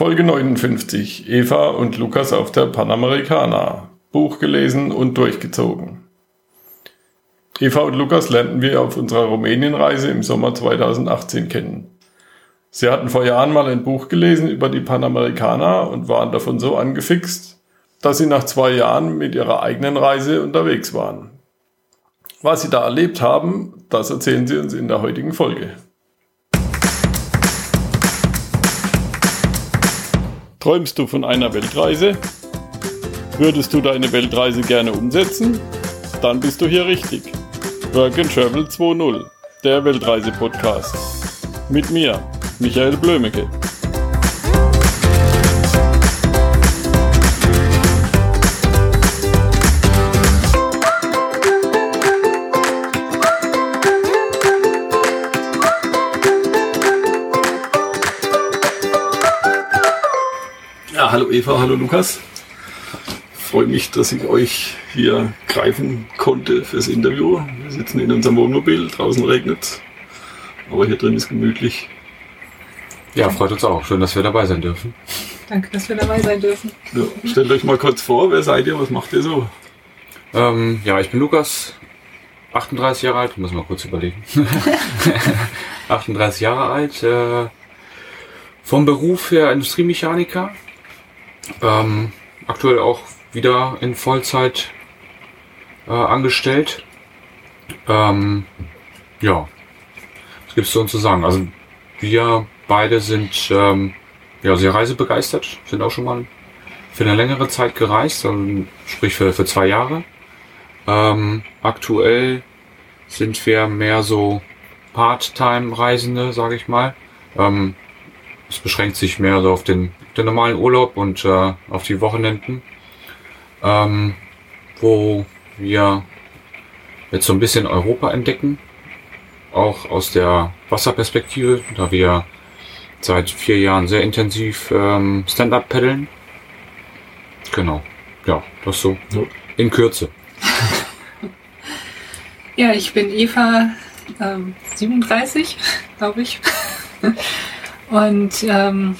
Folge 59. Eva und Lukas auf der Panamericana. Buch gelesen und durchgezogen. Eva und Lukas lernten wir auf unserer Rumänienreise im Sommer 2018 kennen. Sie hatten vor Jahren mal ein Buch gelesen über die Panamericana und waren davon so angefixt, dass sie nach zwei Jahren mit ihrer eigenen Reise unterwegs waren. Was sie da erlebt haben, das erzählen sie uns in der heutigen Folge. Träumst du von einer Weltreise? Würdest du deine Weltreise gerne umsetzen? Dann bist du hier richtig. Work and Travel 2.0, der Weltreise-Podcast. Mit mir, Michael Blömecke. Hallo Eva, hallo Lukas. Freue mich, dass ich euch hier greifen konnte fürs Interview. Wir sitzen in unserem Wohnmobil, draußen regnet es, aber hier drin ist gemütlich. Ja, freut uns auch. Schön, dass wir dabei sein dürfen. Danke, dass wir dabei sein dürfen. Ja, stellt euch mal kurz vor, wer seid ihr, was macht ihr so? Ähm, ja, ich bin Lukas, 38 Jahre alt, muss mal kurz überlegen. 38 Jahre alt, äh, vom Beruf her Industriemechaniker, ähm, aktuell auch wieder in Vollzeit äh, angestellt. Ähm, ja, was gibt's zu uns zu sagen? Also wir beide sind ähm, ja sehr reisebegeistert, sind auch schon mal für eine längere Zeit gereist, also sprich für, für zwei Jahre. Ähm, aktuell sind wir mehr so Part-Time-Reisende, sage ich mal. Ähm, es beschränkt sich mehr so auf den, den normalen Urlaub und äh, auf die Wochenenden, ähm, wo wir jetzt so ein bisschen Europa entdecken, auch aus der Wasserperspektive, da wir seit vier Jahren sehr intensiv ähm, Stand-up paddeln. Genau, ja, das so Ja. in Kürze. Ja, ich bin Eva, ähm, 37, glaube ich. Und ähm,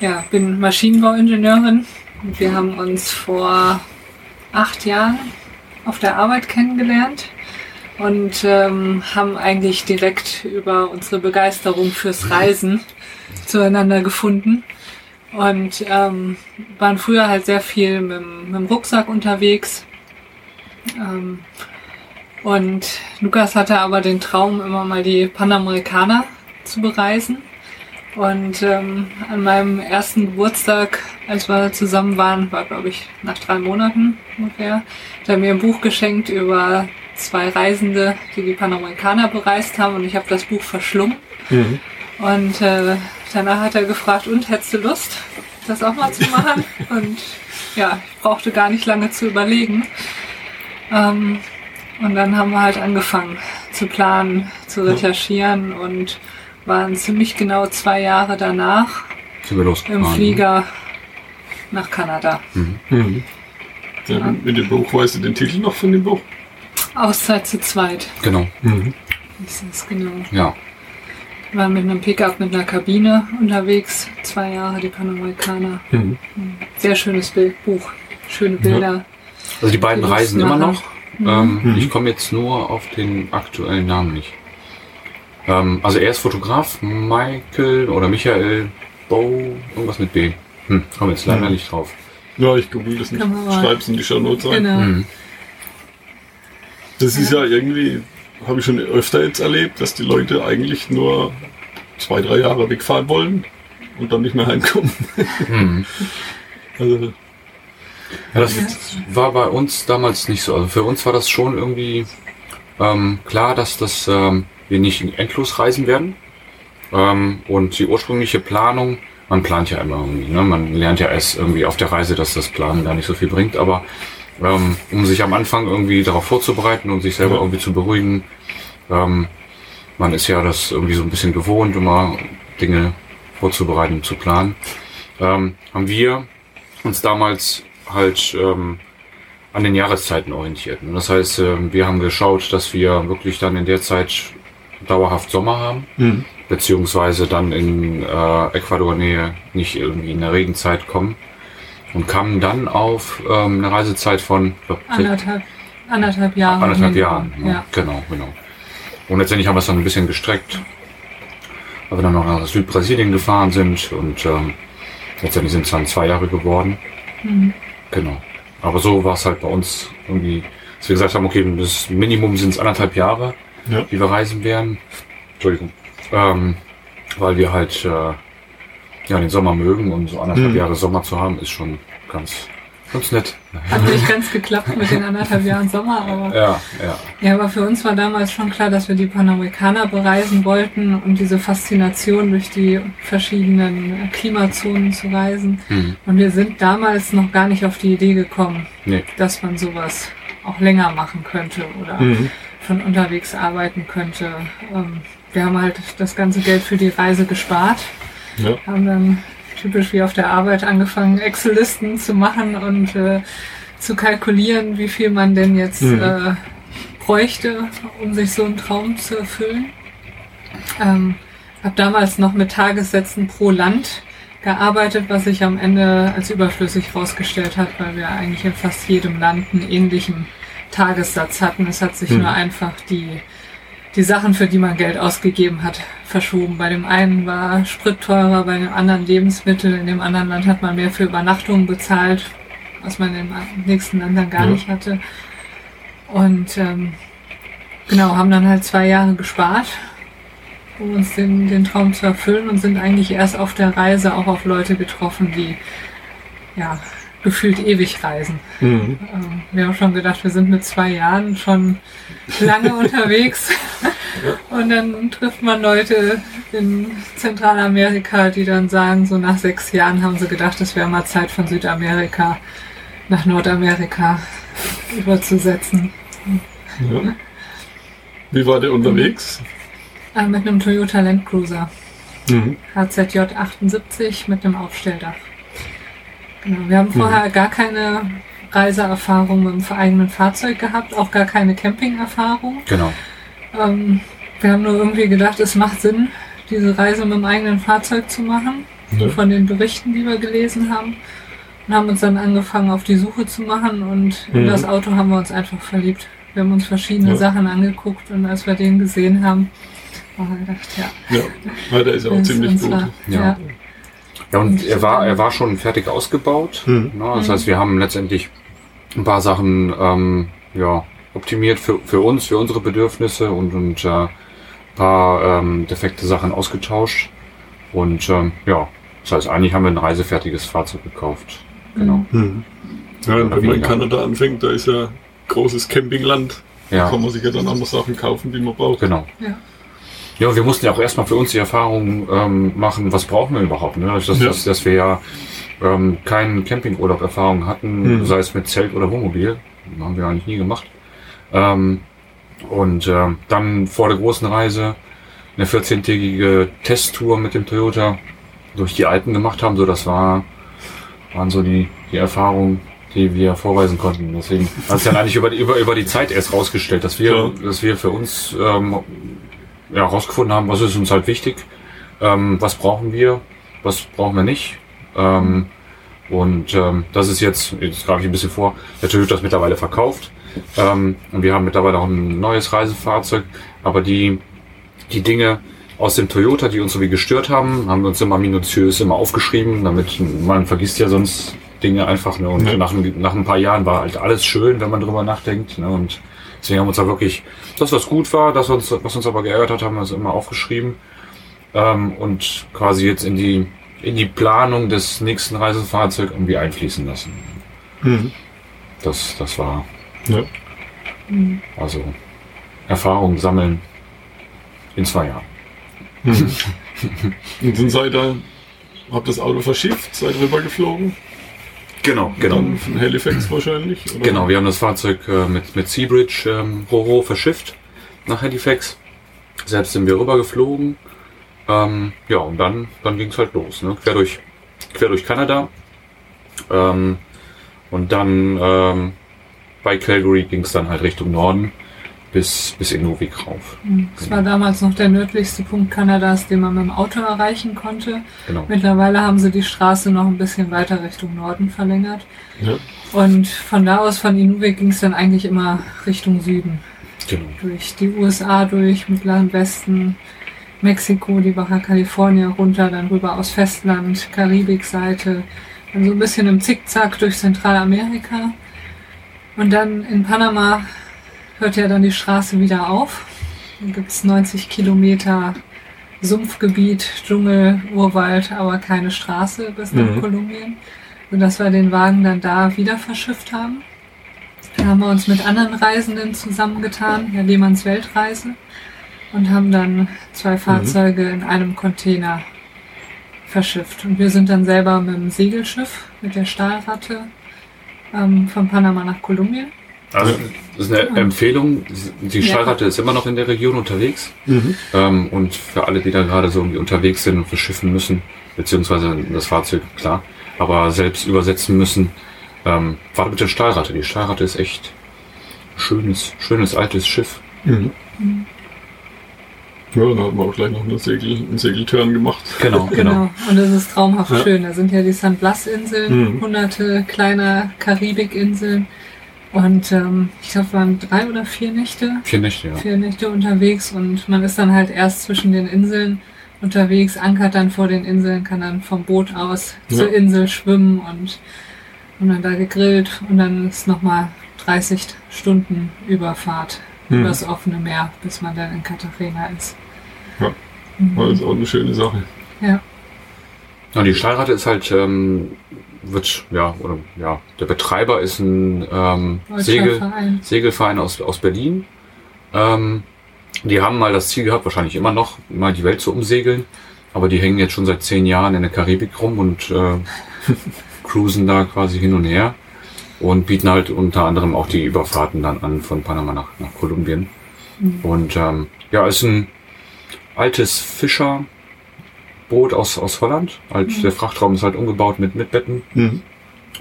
ja, bin Maschinenbauingenieurin. Wir haben uns vor acht Jahren auf der Arbeit kennengelernt und ähm, haben eigentlich direkt über unsere Begeisterung fürs Reisen zueinander gefunden. Und ähm, waren früher halt sehr viel mit, dem- mit dem Rucksack unterwegs. Ähm, und Lukas hatte aber den Traum, immer mal die Panamerikaner zu bereisen. Und ähm, an meinem ersten Geburtstag, als wir zusammen waren, war glaube ich nach drei Monaten ungefähr, hat er mir ein Buch geschenkt über zwei Reisende, die die Panamerikaner bereist haben. Und ich habe das Buch verschlungen. Und äh, danach hat er gefragt, und hättest du Lust, das auch mal zu machen? und ja, ich brauchte gar nicht lange zu überlegen. Ähm, und dann haben wir halt angefangen zu planen, zu recherchieren und waren ziemlich genau zwei Jahre danach Sind wir losgefahren. im Flieger nach Kanada. Mhm. Ja, mit dem Buch, weißt du den Titel noch von dem Buch? Auszeit zu zweit. Genau, Das ist genau. ja. Wir waren mit einem Pickup mit einer Kabine unterwegs. Zwei Jahre die Panamerikaner. Mhm. Sehr schönes Bild, Buch. Schöne Bilder. Also die beiden Die reisen immer noch. Ähm, Mhm. Ich komme jetzt nur auf den aktuellen Namen nicht. Ähm, also er ist Fotograf, Michael oder Michael Bow, irgendwas mit B. Hm, komme jetzt leider Mhm. nicht drauf. Ja, ich google das nicht. Schreib's in die Show Notes rein. Genau. Mhm. Das ist ja irgendwie, habe ich schon öfter jetzt erlebt, dass die Leute eigentlich nur zwei, drei Jahre wegfahren wollen und dann nicht mehr heimkommen. Mhm. Also, Ja, das war bei uns damals nicht so. Also für uns war das schon irgendwie ähm, klar, dass das ähm, wir nicht endlos reisen werden. Ähm, und die ursprüngliche Planung, man plant ja immer irgendwie, ne? man lernt ja erst irgendwie auf der Reise, dass das Planen gar nicht so viel bringt, aber ähm, um sich am Anfang irgendwie darauf vorzubereiten und sich selber Ja. irgendwie zu beruhigen, ähm, man ist ja das irgendwie so ein bisschen gewohnt, immer Dinge vorzubereiten, zu planen, ähm, haben wir uns damals halt ähm, an den Jahreszeiten orientiert. Und das heißt, ähm, wir haben geschaut, dass wir wirklich dann in der Zeit dauerhaft Sommer haben. mhm. beziehungsweise dann in äh, Ecuador-Nähe nicht irgendwie in der Regenzeit kommen. Und kamen dann auf ähm, eine Reisezeit von glaub, Anderthalb, anderthalb Jahre. anderthalb Minimum. Jahren. ne? Ja. Genau, genau. Und letztendlich haben wir es dann ein bisschen gestreckt, weil wir dann noch nach Südbrasilien gefahren sind und ähm, letztendlich sind es dann zwei Jahre geworden. Mhm. Genau. Aber so war es halt bei uns irgendwie, dass wir gesagt haben, okay, das Minimum sind es anderthalb Jahre, Ja. die wir reisen werden. Entschuldigung. Ähm, weil wir halt äh, ja den Sommer mögen und so anderthalb Mhm. Jahre Sommer zu haben, ist schon ganz, ganz nett. Hat nicht ganz geklappt mit den anderthalb Jahren Sommer, aber Ja, ja. ja, aber für uns war damals schon klar, dass wir die Panamerikaner bereisen wollten und diese Faszination durch die verschiedenen Klimazonen zu reisen. Mhm. Und wir sind damals noch gar nicht auf die Idee gekommen, Nee. dass man sowas auch länger machen könnte oder Mhm. Von unterwegs arbeiten könnte. Ähm, wir haben halt das ganze Geld für die Reise gespart, Ja. haben dann typisch wie auf der Arbeit angefangen, Excel-Listen zu machen und äh, zu kalkulieren, wie viel man denn jetzt Mhm. äh, bräuchte, um sich so einen Traum zu erfüllen. Ähm, habe damals noch mit Tagessätzen pro Land gearbeitet, was sich am Ende als überflüssig herausgestellt hat, weil wir eigentlich in fast jedem Land einen ähnlichen Tagessatz hatten. Es hat sich Mhm. nur einfach die, die Sachen, für die man Geld ausgegeben hat, verschoben. Bei dem einen war Sprit teurer, bei dem anderen Lebensmittel, in dem anderen Land hat man mehr für Übernachtungen bezahlt, was man in den nächsten Ländern gar Ja. nicht hatte. Und ähm, genau, haben dann halt zwei Jahre gespart, um uns den, den Traum zu erfüllen und sind eigentlich erst auf der Reise auch auf Leute getroffen, die ja gefühlt ewig reisen. Mhm. Ähm, Wir haben schon gedacht, wir sind mit zwei Jahren schon lange unterwegs. Und dann trifft man Leute in Zentralamerika, die dann sagen, so nach sechs Jahren haben sie gedacht, es wäre mal Zeit von Südamerika nach Nordamerika überzusetzen. Ja. Wie war der unterwegs? Äh, mit einem Toyota Land Cruiser. Mhm. HZJ 78 mit einem Aufstelldach. Genau. Wir haben vorher gar keine Reiseerfahrung mit dem eigenen Fahrzeug gehabt, auch gar keine Campingerfahrung. Genau. Ähm, wir haben nur irgendwie gedacht, es macht Sinn, diese Reise mit dem eigenen Fahrzeug zu machen, Ja. von den Berichten, die wir gelesen haben. Und haben uns dann angefangen, auf die Suche zu machen und in Mhm. das Auto haben wir uns einfach verliebt. Wir haben uns verschiedene Ja. Sachen angeguckt und als wir den gesehen haben, haben wir gedacht, ja, Ja, weil der ist auch ziemlich gut. Ja. ja. Ja, und er war, er war schon fertig ausgebaut. Mhm. Ne? Das Mhm. heißt, wir haben letztendlich ein paar Sachen ähm, ja, optimiert für, für uns, für unsere Bedürfnisse und, und äh, ein paar ähm, defekte Sachen ausgetauscht. Und ähm, ja, das heißt, eigentlich haben wir ein reisefertiges Fahrzeug gekauft. Genau. Mhm. Ja, und wenn man in. Kanada anfängt, da ist ja großes Campingland. Da Ja, kann man sich ja dann andere Sachen kaufen, die man braucht. genau. Ja. Ja, wir mussten ja auch erstmal für uns die Erfahrung ähm, machen, was brauchen wir überhaupt. Ne? Dass, Ja. dass, dass wir ja ähm, keinen Campingurlaub-Erfahrung hatten, Mhm. sei es mit Zelt oder Wohnmobil. Haben wir eigentlich nie gemacht. Ähm, und ähm, dann vor der großen Reise eine 14-tägige Testtour mit dem Toyota durch die Alpen gemacht haben. So, das war, waren so die, die Erfahrungen, die wir vorweisen konnten. Deswegen hat es dann eigentlich über, die- über, über die Zeit erst rausgestellt, dass wir, Ja. dass wir für uns ähm, ja, rausgefunden haben, was ist uns halt wichtig, ähm, was brauchen wir, was brauchen wir nicht. Ähm, und ähm, das ist jetzt, jetzt greife ich ein bisschen vor, der Toyota ist mittlerweile verkauft. Ähm, und wir haben mittlerweile auch ein neues Reisefahrzeug. Aber die, die Dinge aus dem Toyota, die uns so wie gestört haben, haben wir uns immer minutiös immer aufgeschrieben, damit man vergisst ja sonst Dinge einfach. Ne? Und Ja. nach, ein- nach ein paar Jahren war halt alles schön, wenn man drüber nachdenkt. Ne? Und deswegen haben wir uns da wirklich, das was gut war, das was, was uns aber geärgert hat, haben wir uns immer aufgeschrieben. Ähm, und quasi jetzt in die, in die Planung des nächsten Reisefahrzeugs irgendwie einfließen lassen. Mhm. Das, das war Ja. Mhm. also Erfahrung sammeln in zwei Jahren. Mhm. Und dann seid ihr, habt das Auto verschifft, seid rüber geflogen? Genau, Dann von Halifax wahrscheinlich? Oder? Genau, wir haben das Fahrzeug äh, mit, mit Seabridge ähm, Roro verschifft nach Halifax. Selbst sind wir rüber geflogen. Ähm, ja, und dann, dann ging es halt los, ne? quer, durch, quer durch Kanada. Ähm, und dann ähm, bei Calgary ging es dann halt Richtung Norden. Bis, bis Inuvik rauf. Das war damals noch der nördlichste Punkt Kanadas, den man mit dem Auto erreichen konnte. Genau. Mittlerweile haben sie die Straße noch ein bisschen weiter Richtung Norden verlängert. Ja. Und von da aus, von Inuvik, ging es dann eigentlich immer Richtung Süden. genau. Durch die USA durch, Mittleren Westen, Mexiko, die Baja California runter, dann rüber aus Festland, Karibikseite, dann so ein bisschen im Zickzack durch Zentralamerika. Und dann in Panama hört ja dann die Straße wieder auf. Dann gibt es 90 Kilometer Sumpfgebiet, Dschungel, Urwald, aber keine Straße bis nach Mhm. Kolumbien. Sodass wir den Wagen dann da wieder verschifft haben. Da haben wir uns mit anderen Reisenden zusammengetan, der Lehmanns Weltreise, und haben dann zwei Fahrzeuge in einem Container verschifft. Und wir sind dann selber mit dem Segelschiff, mit der Stahlratte, ähm, von Panama nach Kolumbien. Also, das ist eine Empfehlung. Die Ja. Stahlratte ist immer noch in der Region unterwegs. Mhm. Ähm, und für alle, die da gerade so irgendwie unterwegs sind und verschiffen müssen, beziehungsweise das Fahrzeug, klar, aber selbst übersetzen müssen, ähm, warte mit der Stahlratte. Die Stahlratte ist echt ein schönes, schönes altes Schiff. Mhm. Ja, dann haben wir auch gleich noch eine Segel, einen Segeltörn gemacht. Genau, Genau. Und es ist traumhaft Ja. schön. Da sind ja die San Blas-Inseln, Mhm. hunderte kleiner Karibikinseln. Und ähm, ich glaube, waren drei oder vier Nächte, Vier Nächte, ja. vier Nächte unterwegs und man ist dann halt erst zwischen den Inseln unterwegs, ankert dann vor den Inseln, kann dann vom Boot aus Ja. zur Insel schwimmen und und dann da gegrillt und dann ist nochmal 30 Stunden Überfahrt Mhm. übers offene Meer, bis man dann in Cartagena ist. Ja. Mhm. Das ist auch eine schöne Sache. Ja. Und die Stahlratte ist halt, ähm, wird, ja, oder, ja, der Betreiber ist ein ähm, Segel, Verein. Segelverein aus, aus Berlin. Ähm, die haben mal das Ziel gehabt, wahrscheinlich immer noch, mal die Welt zu umsegeln. Aber die hängen jetzt schon seit zehn Jahren in der Karibik rum und äh, cruisen da quasi hin und her und bieten halt unter anderem auch die Überfahrten dann an von Panama nach, nach Kolumbien. Mhm. Und ähm, ja, ist ein altes Fischerboot aus, aus Holland. Halt, Mhm. Der Frachtraum ist halt umgebaut mit, mit Betten. Mhm.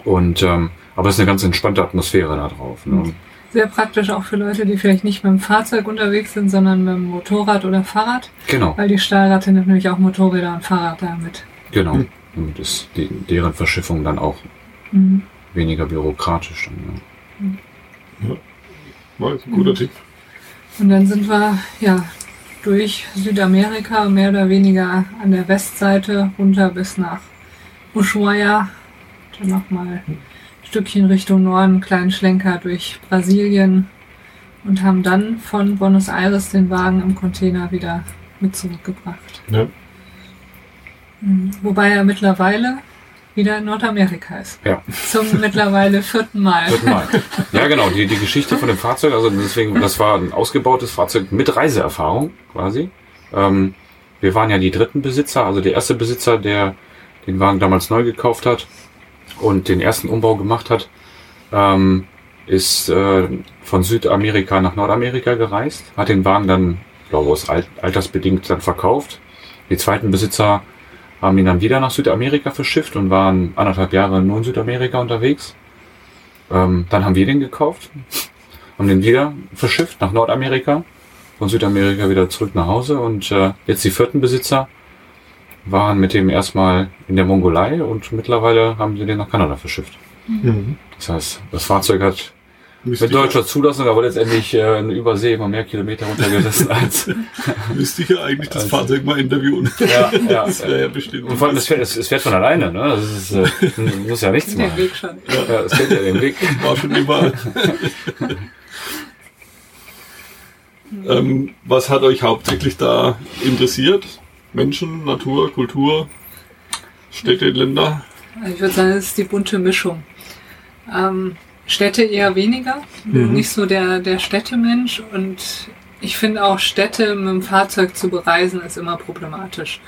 Und ähm, aber es ist eine ganz entspannte Atmosphäre da drauf. Ne? Mhm. Sehr praktisch auch für Leute, die vielleicht nicht mit dem Fahrzeug unterwegs sind, sondern mit dem Motorrad oder Fahrrad, Genau. weil die Stahlratte nimmt nämlich auch Motorräder und Fahrräder mit. Genau. Hm. Und ist die, deren Verschiffung dann auch Mhm. weniger bürokratisch. Dann, ja. War jetzt ein guter Mhm. Tipp. Und dann sind wir ja durch Südamerika mehr oder weniger an der Westseite runter bis nach Ushuaia. Dann nochmal ein Stückchen Richtung Norden, einen kleinen Schlenker durch Brasilien und haben dann von Buenos Aires den Wagen im Container wieder mit zurückgebracht. Ja. Mhm. Wobei er mittlerweile wieder in Nordamerika ist. Ja. Zum mittlerweile vierten Mal. Vierten Mal. ja, genau. Die, die Geschichte von dem Fahrzeug, also deswegen, das war ein ausgebautes Fahrzeug mit Reiseerfahrung quasi. Ähm, wir waren ja die dritten Besitzer, also der erste Besitzer, der den Wagen damals neu gekauft hat und den ersten Umbau gemacht hat, ähm, ist äh, von Südamerika nach Nordamerika gereist, hat den Wagen dann, glaube ich, aus altersbedingt dann verkauft. Die zweiten Besitzer haben ihn dann wieder nach Südamerika verschifft und waren anderthalb Jahre nur in Südamerika unterwegs. Ähm, dann haben wir den gekauft, haben den wieder verschifft nach Nordamerika, von Südamerika wieder zurück nach Hause und äh, jetzt die vierten Besitzer waren mit dem erstmal in der Mongolei und mittlerweile haben sie den nach Kanada verschifft. Mhm. Das heißt, das Fahrzeug hat mit deutscher Zulassung aber letztendlich äh, in Übersee immer mehr Kilometer runtergerissen als. müsste ich ja eigentlich das Also- Fahrzeug mal interviewen. ja, ja. Das wäre ja bestimmt. Und vor allem, es fährt, es, fährt von alleine, ne? Das ist, äh, muss ja nichts Den machen. Weg schon. Ja, es geht ja den Weg. war schon immer. ähm, was hat euch hauptsächlich da interessiert? Menschen, Natur, Kultur, Städte, Länder? Ich würde sagen, es ist die bunte Mischung. Ähm, Städte eher weniger. Mhm. Nicht so der, der Städtemensch und ich finde auch Städte mit dem Fahrzeug zu bereisen ist immer problematisch.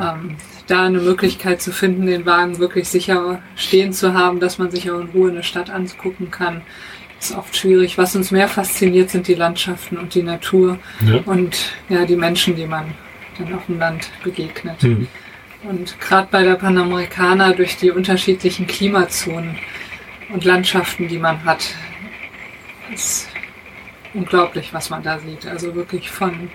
Ähm, da eine Möglichkeit zu finden, den Wagen wirklich sicher stehen zu haben, dass man sich auch in Ruhe eine Stadt angucken kann, ist oft schwierig. Was uns mehr fasziniert, sind die Landschaften und die Natur Ja. und ja, die Menschen, die man dann auf dem Land begegnet. Mhm. Und gerade bei der Panamericana durch die unterschiedlichen Klimazonen und Landschaften, die man hat, ist unglaublich, was man da sieht. Also wirklich von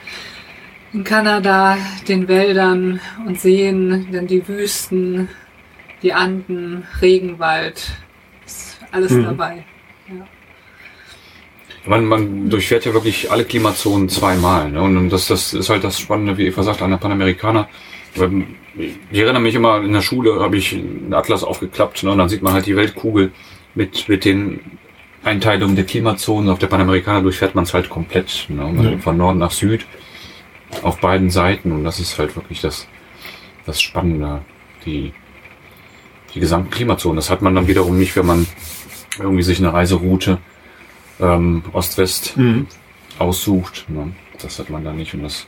in Kanada den Wäldern und Seen, dann die Wüsten, die Anden, Regenwald, ist alles Mhm. dabei. Ja. Man, man durchfährt ja wirklich alle Klimazonen zweimal. Ne? Und das, das ist halt das Spannende, wie Eva sagt, an der Panamerikaner. Ähm, Ich erinnere mich immer, in der Schule habe ich einen Atlas aufgeklappt ne? und dann sieht man halt die Weltkugel mit, mit den Einteilungen der Klimazonen. Auf der Panamerikaner durchfährt man es halt komplett. Ne? Ja. Von Norden nach Süd auf beiden Seiten. Und das ist halt wirklich das, das Spannende. Die, die gesamten Klimazonen. Das hat man dann wiederum nicht, wenn man irgendwie sich eine Reiseroute ähm, Ost-West Mhm. aussucht. Ne? Das hat man da nicht. Und das,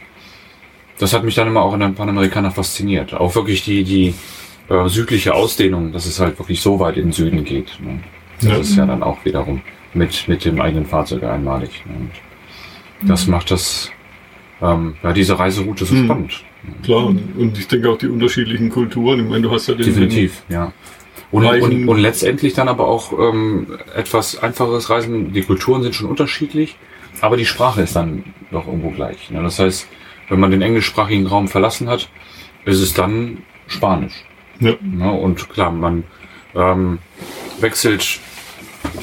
das hat mich dann immer auch in den Panamerikaner fasziniert. Auch wirklich die, die äh, südliche Ausdehnung, dass es halt wirklich so weit in den Süden geht. Ne? Das Ja. ist ja dann auch wiederum mit, mit dem eigenen Fahrzeug einmalig. Ne? Und das macht das, ähm, ja, diese Reiseroute so Mhm. spannend. Klar, und ich denke auch die unterschiedlichen Kulturen. Ich meine, du hast ja den, Definitiv, ja. Und, und, und letztendlich dann aber auch ähm, etwas einfacheres Reisen. Die Kulturen sind schon unterschiedlich, aber die Sprache ist dann doch irgendwo gleich. Ne? Das heißt, wenn man den englischsprachigen Raum verlassen hat, ist es dann Spanisch. Ja. Ne? Und klar, man ähm, wechselt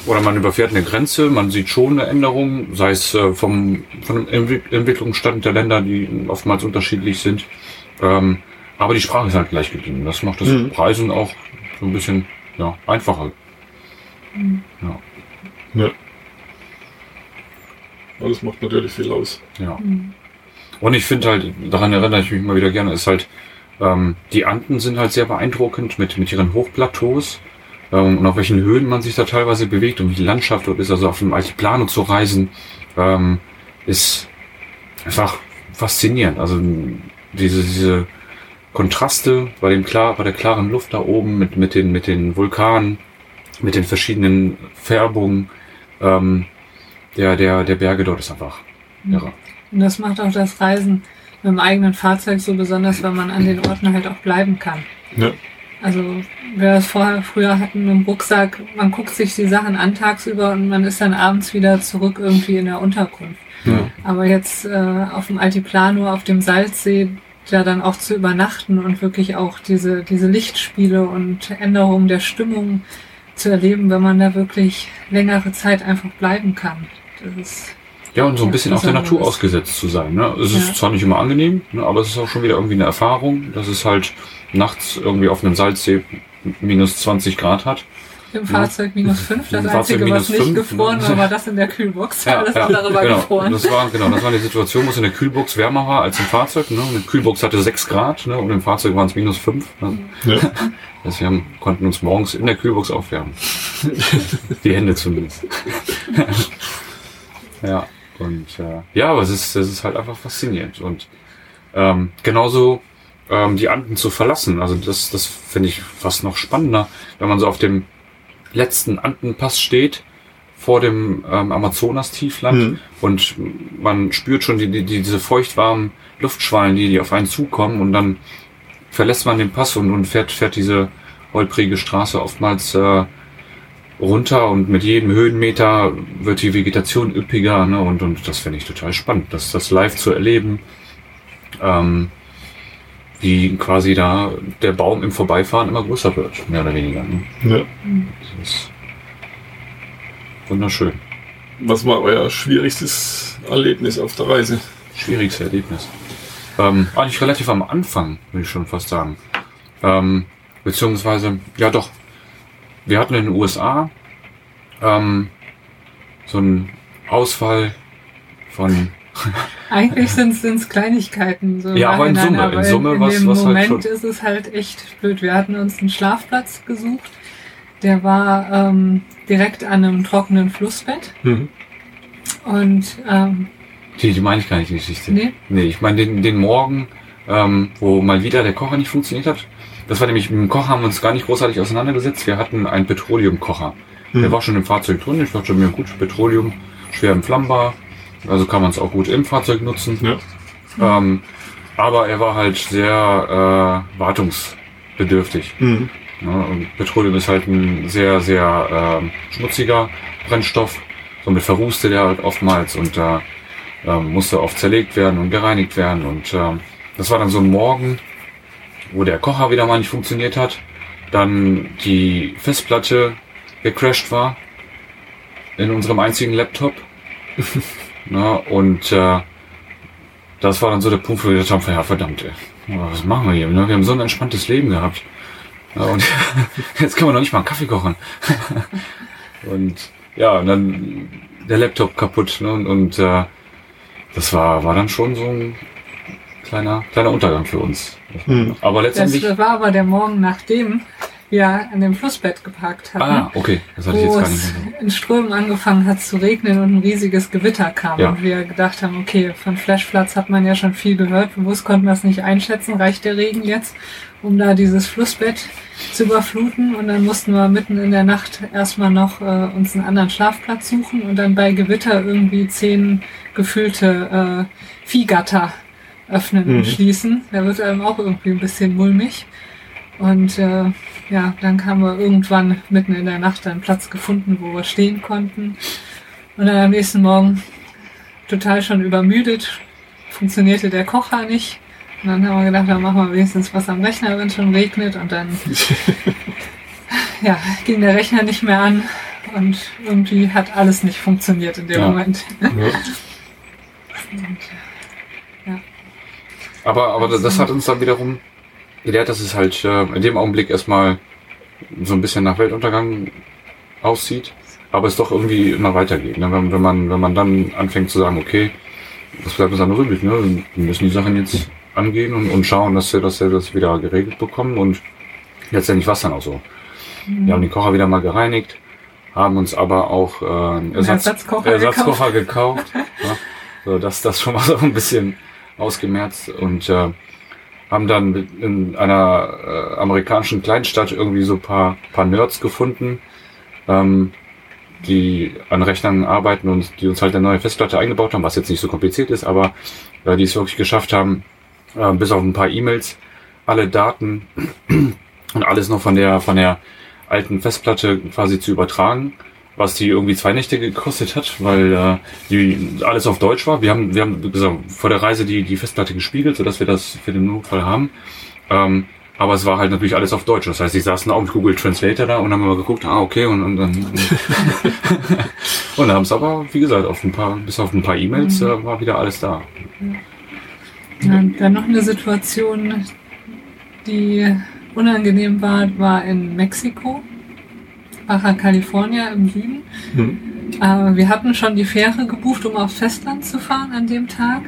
oder man überfährt eine Grenze, man sieht schon eine Änderung, sei es äh, vom, Entwick- Entwicklungsstand der Länder, die oftmals unterschiedlich sind. Ähm, aber die Sprache ist halt gleich geblieben. Das macht das Mhm. Reisen auch so ein bisschen ja, einfacher. Ja, Ja. Ja, das macht natürlich viel aus. ja. Und ich finde halt, daran erinnere ich mich mal wieder gerne, ist halt, ähm, die Anden sind halt sehr beeindruckend mit, mit ihren Hochplateaus ähm, und auf welchen Höhen man sich da teilweise bewegt und wie die Landschaft dort ist. Also auf dem Altiplano zu reisen, ähm, ist einfach faszinierend. Also diese, diese Kontraste bei dem klar, bei der klaren Luft da oben mit, mit den, mit den Vulkanen, mit den verschiedenen Färbungen, ähm, der, der, der Berge dort ist einfach irre. Und das macht auch das Reisen mit dem eigenen Fahrzeug so besonders, weil man an den Orten halt auch bleiben kann. Ja. Also wir das vorher früher hatten im Rucksack, man guckt sich die Sachen an tagsüber und man ist dann abends wieder zurück irgendwie in der Unterkunft. Ja. Aber jetzt äh, auf dem Altiplano, auf dem Salzsee, da dann auch zu übernachten und wirklich auch diese, diese Lichtspiele und Änderungen der Stimmung zu erleben, wenn man da wirklich längere Zeit einfach bleiben kann. Das ist Ja, und so ein Ja, bisschen auf der. Natur ausgesetzt zu sein. Ne? Es ist Ja. zwar nicht immer angenehm, ne, aber es ist auch schon wieder irgendwie eine Erfahrung, dass es halt nachts irgendwie auf einem Salzsee minus 20 Grad hat. im Fahrzeug minus 5. Das Im Fahrzeug Einzige, was minus nicht fünf, gefroren ne? war, war das in der Kühlbox. Alles andere war genau. gefroren. Das war, genau, das war die Situation, wo es in der Kühlbox wärmer war als im Fahrzeug. Ne? Und die Kühlbox hatte 6 Grad ne? und im Fahrzeug waren es minus 5. Ne? Ja. Also wir haben, konnten uns morgens in der Kühlbox aufwärmen. Die Hände zumindest. ja, und äh, ja, aber es ist, es ist halt einfach faszinierend. Und ähm, genauso ähm, die Anden zu verlassen. Also das, das finde ich fast noch spannender, wenn man so auf dem letzten Andenpass steht vor dem ähm, Amazonas-Tiefland Mhm. und man spürt schon die, die, die, diese feuchtwarmen Luftschwallen, die, die auf einen zukommen und dann verlässt man den Pass und, und fährt, fährt diese holprige Straße oftmals äh, runter und mit jedem Höhenmeter wird die Vegetation üppiger ne? und, und das finde ich total spannend, das, das live zu erleben. Ähm, wie quasi da der Baum im Vorbeifahren immer größer wird, mehr oder weniger. Ne? Ja. Das ist wunderschön. Was war euer schwierigstes Erlebnis auf der Reise? Schwierigstes Erlebnis. Ähm, eigentlich relativ am Anfang, würde ich schon fast sagen. Ähm, beziehungsweise, ja doch, wir hatten in den USA ähm, so einen Ausfall von, Eigentlich sind es Kleinigkeiten. So Ja, aber in Summe- in aber Summe in was- dem was halt Moment schon- ist es halt echt blöd. Wir hatten uns einen Schlafplatz gesucht. Der war ähm, direkt an einem trockenen Flussbett. Mhm. Und ähm, die, die meine ich gar nicht, die Geschichte. nee, Nee, ich meine den, den Morgen, ähm, wo mal wieder der Kocher nicht funktioniert hat. Das war nämlich, mit dem Kocher haben wir uns gar nicht großartig auseinandergesetzt. Wir hatten einen Petroleumkocher. Der Mhm. war schon im Fahrzeug drin. Ich dachte mir, gut, Petroleum, schwer entflammbar. Also kann man es auch gut im Fahrzeug nutzen. Ja. Ähm, aber er war halt sehr äh, wartungsbedürftig. Mhm. Und Petroleum ist halt ein sehr, sehr ähm, schmutziger Brennstoff. somit verrußte der halt oftmals und da ähm, musste oft zerlegt werden und gereinigt werden und ähm, das war dann so ein Morgen, wo der Kocher wieder mal nicht funktioniert hat, dann die Festplatte gecrashed war in unserem einzigen Laptop. Na, und äh, das war dann so der Punkt, wo wir gesagt haben, ja verdammt, ey, was machen wir hier? Ne? Wir haben so ein entspanntes Leben gehabt. Und jetzt können wir noch nicht mal einen Kaffee kochen. und ja, und dann der Laptop kaputt. Ne? Und, und äh, das war, war dann schon so ein kleiner, kleiner Untergang für uns. Hm. Aber letztendlich. Das war aber der Morgen nachdem wir an dem Flussbett geparkt hatten. Ah, okay. Das hatte ich jetzt gar nicht mehr. in Strömen angefangen hat zu regnen und ein riesiges Gewitter kam. Ja. Und wir gedacht haben, okay, von Flashplatz hat man ja schon viel gehört. Bewusst konnten wir es nicht einschätzen. Reicht der Regen jetzt, um da dieses Flussbett zu überfluten? Und dann mussten wir mitten in der Nacht erstmal noch äh, uns einen anderen Schlafplatz suchen und dann bei Gewitter irgendwie zehn gefüllte äh, Viehgatter öffnen mhm. und schließen. Da wird einem auch irgendwie ein bisschen mulmig. Und äh, ja, dann haben wir irgendwann mitten in der Nacht einen Platz gefunden, wo wir stehen konnten. Und dann am nächsten Morgen total schon übermüdet, funktionierte der Kocher nicht. Und dann haben wir gedacht, dann machen wir wenigstens was am Rechner, wenn es schon regnet. Und dann ja, ging der Rechner nicht mehr an. Und irgendwie hat alles nicht funktioniert in dem ja. Moment. Ja. Und. Aber, aber das hat uns dann wiederum gelehrt, dass es halt äh, in dem Augenblick erstmal so ein bisschen nach Weltuntergang aussieht, aber es doch irgendwie immer weitergeht. Ne? Wenn, wenn, man, wenn man dann anfängt zu sagen, okay, was bleibt uns an übrig? Ne? Wir müssen die Sachen jetzt angehen und, und schauen, dass wir, dass wir das wieder geregelt bekommen und letztendlich war es dann auch so. Mhm. Wir haben die Kocher wieder mal gereinigt, haben uns aber auch äh, einen Ersatz, Ersatzkocher, Ersatzkocher gekauft. gekauft ja? so, dass das schon mal so ein bisschen ausgemerzt und äh, haben dann in einer äh, amerikanischen Kleinstadt irgendwie so paar, paar Nerds gefunden, ähm, die an Rechnern arbeiten und die uns halt eine neue Festplatte eingebaut haben, was jetzt nicht so kompliziert ist, aber äh, die es wirklich geschafft haben, äh, bis auf ein paar E-Mails alle Daten und alles noch von der von der alten Festplatte quasi zu übertragen was die irgendwie zwei Nächte gekostet hat, weil äh, die alles auf Deutsch war. Wir haben, wir haben gesagt, vor der Reise die, die Festplatte gespiegelt, sodass wir das für den Notfall haben. Ähm, aber es war halt natürlich alles auf Deutsch. Das heißt, ich saßen auch mit Google Translator da und haben mal geguckt, ah, okay, und, und dann. und haben es aber, wie gesagt, auf ein paar, bis auf ein paar E-Mails äh, war wieder alles da. Ja, dann noch eine Situation, die unangenehm war, war in Mexiko. Baja California im Süden. Mhm. Äh, wir hatten schon die Fähre gebucht, um aufs Festland zu fahren an dem Tag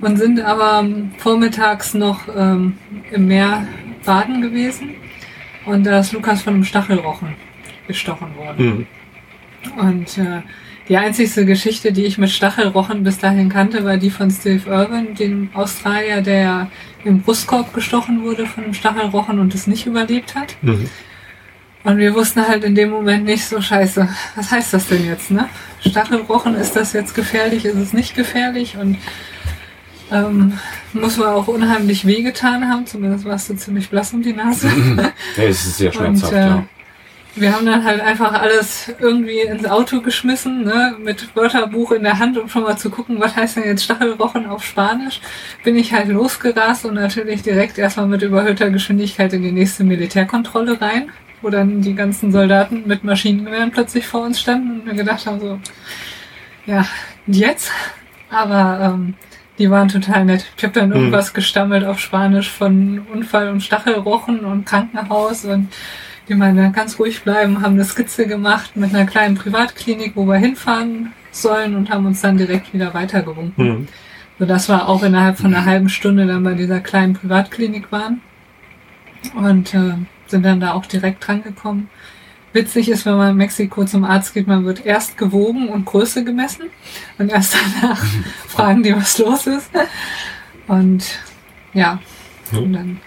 und sind aber vormittags noch ähm, im Meer baden gewesen und da ist Lukas von einem Stachelrochen gestochen worden. Mhm. Und äh, die einzigste Geschichte, die ich mit Stachelrochen bis dahin kannte, war die von Steve Irwin, dem Australier, der im Brustkorb gestochen wurde von einem Stachelrochen und es nicht überlebt hat. Mhm. Und wir wussten halt in dem Moment nicht so scheiße, was heißt das denn jetzt, ne? Stachelrochen, ist das jetzt gefährlich, ist es nicht gefährlich? Und ähm, muss man auch unheimlich wehgetan haben, zumindest warst du ziemlich blass um die Nase. ja, es ist sehr schmerzhaft, Und, äh, ja. Wir haben dann halt einfach alles irgendwie ins Auto geschmissen, ne, mit Wörterbuch in der Hand, um schon mal zu gucken, was heißt denn jetzt Stachelrochen auf Spanisch. Bin ich halt losgerast und natürlich direkt erstmal mit überhöhter Geschwindigkeit in die nächste Militärkontrolle rein wo dann die ganzen Soldaten mit Maschinengewehren plötzlich vor uns standen und wir gedacht haben so, ja, jetzt? Aber ähm, die waren total nett. Ich habe dann hm. irgendwas gestammelt auf Spanisch von Unfall und Stachelrochen und Krankenhaus und die meinen, ganz ruhig bleiben, haben eine Skizze gemacht mit einer kleinen Privatklinik, wo wir hinfahren sollen und haben uns dann direkt wieder weitergewunken. Mhm. So dass wir auch innerhalb von einer halben Stunde dann bei dieser kleinen Privatklinik waren. Und äh, sind dann da auch direkt dran gekommen. Witzig ist, wenn man in Mexiko zum Arzt geht, man wird erst gewogen und Größe gemessen und erst danach fragen die, was los ist. Und ja, und dann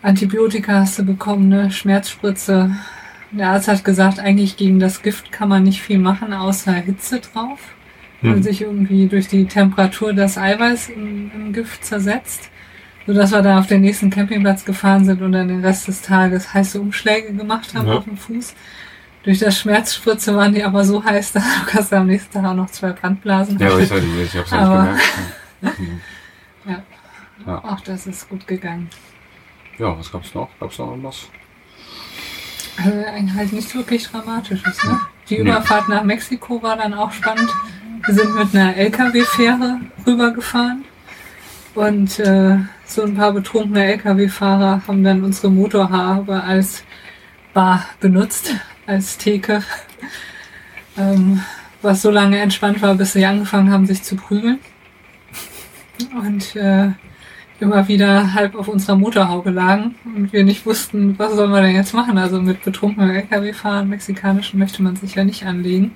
Antibiotika hast du bekommen, eine Schmerzspritze. Der Arzt hat gesagt, eigentlich gegen das Gift kann man nicht viel machen, außer Hitze drauf, weil hm. sich irgendwie durch die Temperatur das Eiweiß im, im Gift zersetzt sodass wir da auf den nächsten Campingplatz gefahren sind und dann den Rest des Tages heiße Umschläge gemacht haben ja. auf dem Fuß. durch das Schmerzspritze waren die aber so heiß, dass Lukas am nächsten Tag auch noch zwei Brandblasen Ja, aber hatte. ich, halt, ich hab's halt Aber- gemerkt. Ja. Ja. Auch das ist gut gegangen. Ja, was gab's noch? Gab's noch irgendwas? Also eigentlich halt nichts wirklich Dramatisches. Ne? Die Nee. Überfahrt nach Mexiko war dann auch spannend. Wir sind mit einer LKW-Fähre rübergefahren und äh, so ein paar betrunkene LKW-Fahrer haben dann unsere Motorhaube als Bar benutzt, als Theke, ähm, was so lange entspannt war, bis sie angefangen haben, sich zu prügeln. Und äh, immer wieder halb auf unserer Motorhaube lagen und wir nicht wussten, was sollen wir denn jetzt machen. Also mit betrunkenen LKW-Fahrern, mexikanischen, möchte man sich ja nicht anlegen.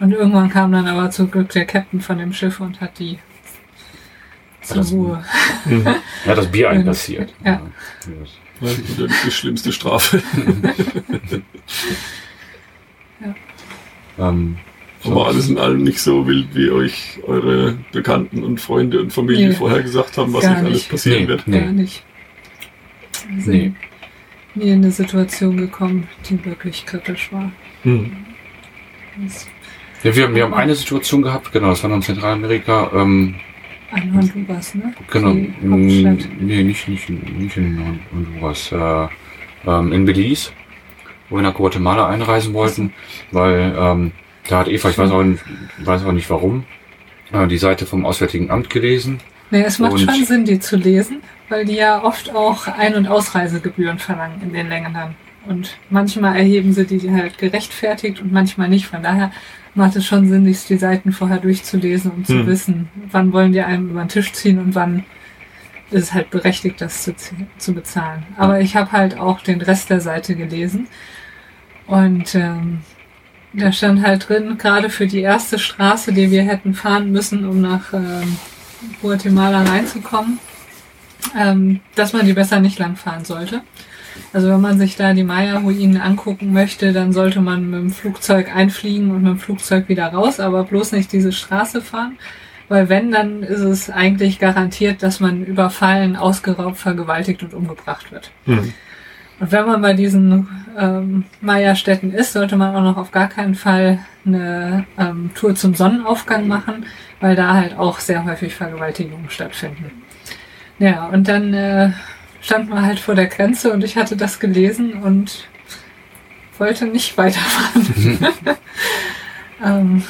Und irgendwann kam dann aber zum Glück der Captain von dem Schiff und hat die zur das- Ruhe. Ja, das Bier einkassiert. Ja. Ja, die, die schlimmste Strafe. Ähm, Aber alles in allem nicht so wild, wie euch eure Bekannten und Freunde und Familie Nee. vorher gesagt haben, was Gar nicht alles passieren Nee. wird. Gar nicht. Wir sind Nee. nie in eine Situation gekommen, die wirklich kritisch war. Hm. Ja, wir, haben- wir haben eine Situation gehabt, genau, das war noch in Zentralamerika, ähm, an Honduras, ne? genau, in, Hauptstadt. nee, nicht, nicht, nicht in Honduras, äh, ähm, in Belize, wo wir nach Guatemala einreisen wollten, weil ähm, da hat Eva, ich weiß auch nicht, weiß auch nicht warum, äh, die Seite vom Auswärtigen Amt gelesen. Nee, es macht schon Sinn, die zu lesen, weil die ja oft auch Ein- und Ausreisegebühren verlangen in den Ländern. Und manchmal erheben sie die halt gerechtfertigt und manchmal nicht. Von daher macht es schon Sinn, sich die Seiten vorher durchzulesen, um zu Hm. wissen, wann wollen die einem über den Tisch ziehen und wann ist es halt berechtigt, das zu, zu bezahlen. Aber ich habe halt auch den Rest der Seite gelesen und ähm, da stand halt drin, gerade für die erste Straße, die wir hätten fahren müssen, um nach ähm, Guatemala reinzukommen, ähm, dass man die besser nicht langfahren sollte. Also wenn man sich da die Maya-Ruinen angucken möchte, dann sollte man mit dem Flugzeug einfliegen und mit dem Flugzeug wieder raus, aber bloß nicht diese Straße fahren. Weil wenn, dann ist es eigentlich garantiert, dass man überfallen, ausgeraubt, vergewaltigt und umgebracht wird. Hm. Und wenn man bei diesen ähm, Maya-Städten ist, sollte man auch noch auf gar keinen Fall eine ähm, Tour zum Sonnenaufgang machen, weil da halt auch sehr häufig Vergewaltigungen stattfinden. Ja, und dann äh, stand man halt vor der Grenze und ich hatte das gelesen und wollte nicht weiterfahren. ähm,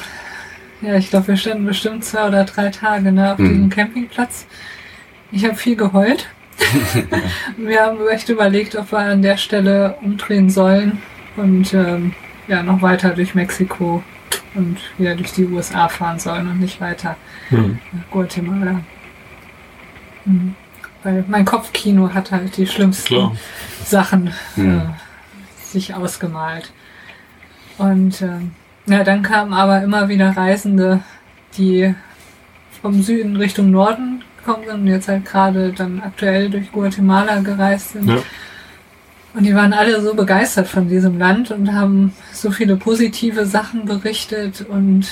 ja, ich glaube, wir standen bestimmt zwei oder drei Tage ne, auf Mhm. diesem Campingplatz. Ich habe viel geheult. Wir haben echt überlegt, ob wir an der Stelle umdrehen sollen und ähm, ja, noch weiter durch Mexiko und wieder durch die USA fahren sollen und nicht weiter Hm. nach Guatemala. Mhm. Weil mein Kopfkino hat halt die schlimmsten Klar. Sachen Mhm. äh, sich ausgemalt. Und ähm, ja, dann kamen aber immer wieder Reisende, die vom Süden Richtung Norden gekommen sind und jetzt halt gerade dann aktuell durch Guatemala gereist sind. Ja. Und die waren alle so begeistert von diesem Land und haben so viele positive Sachen berichtet und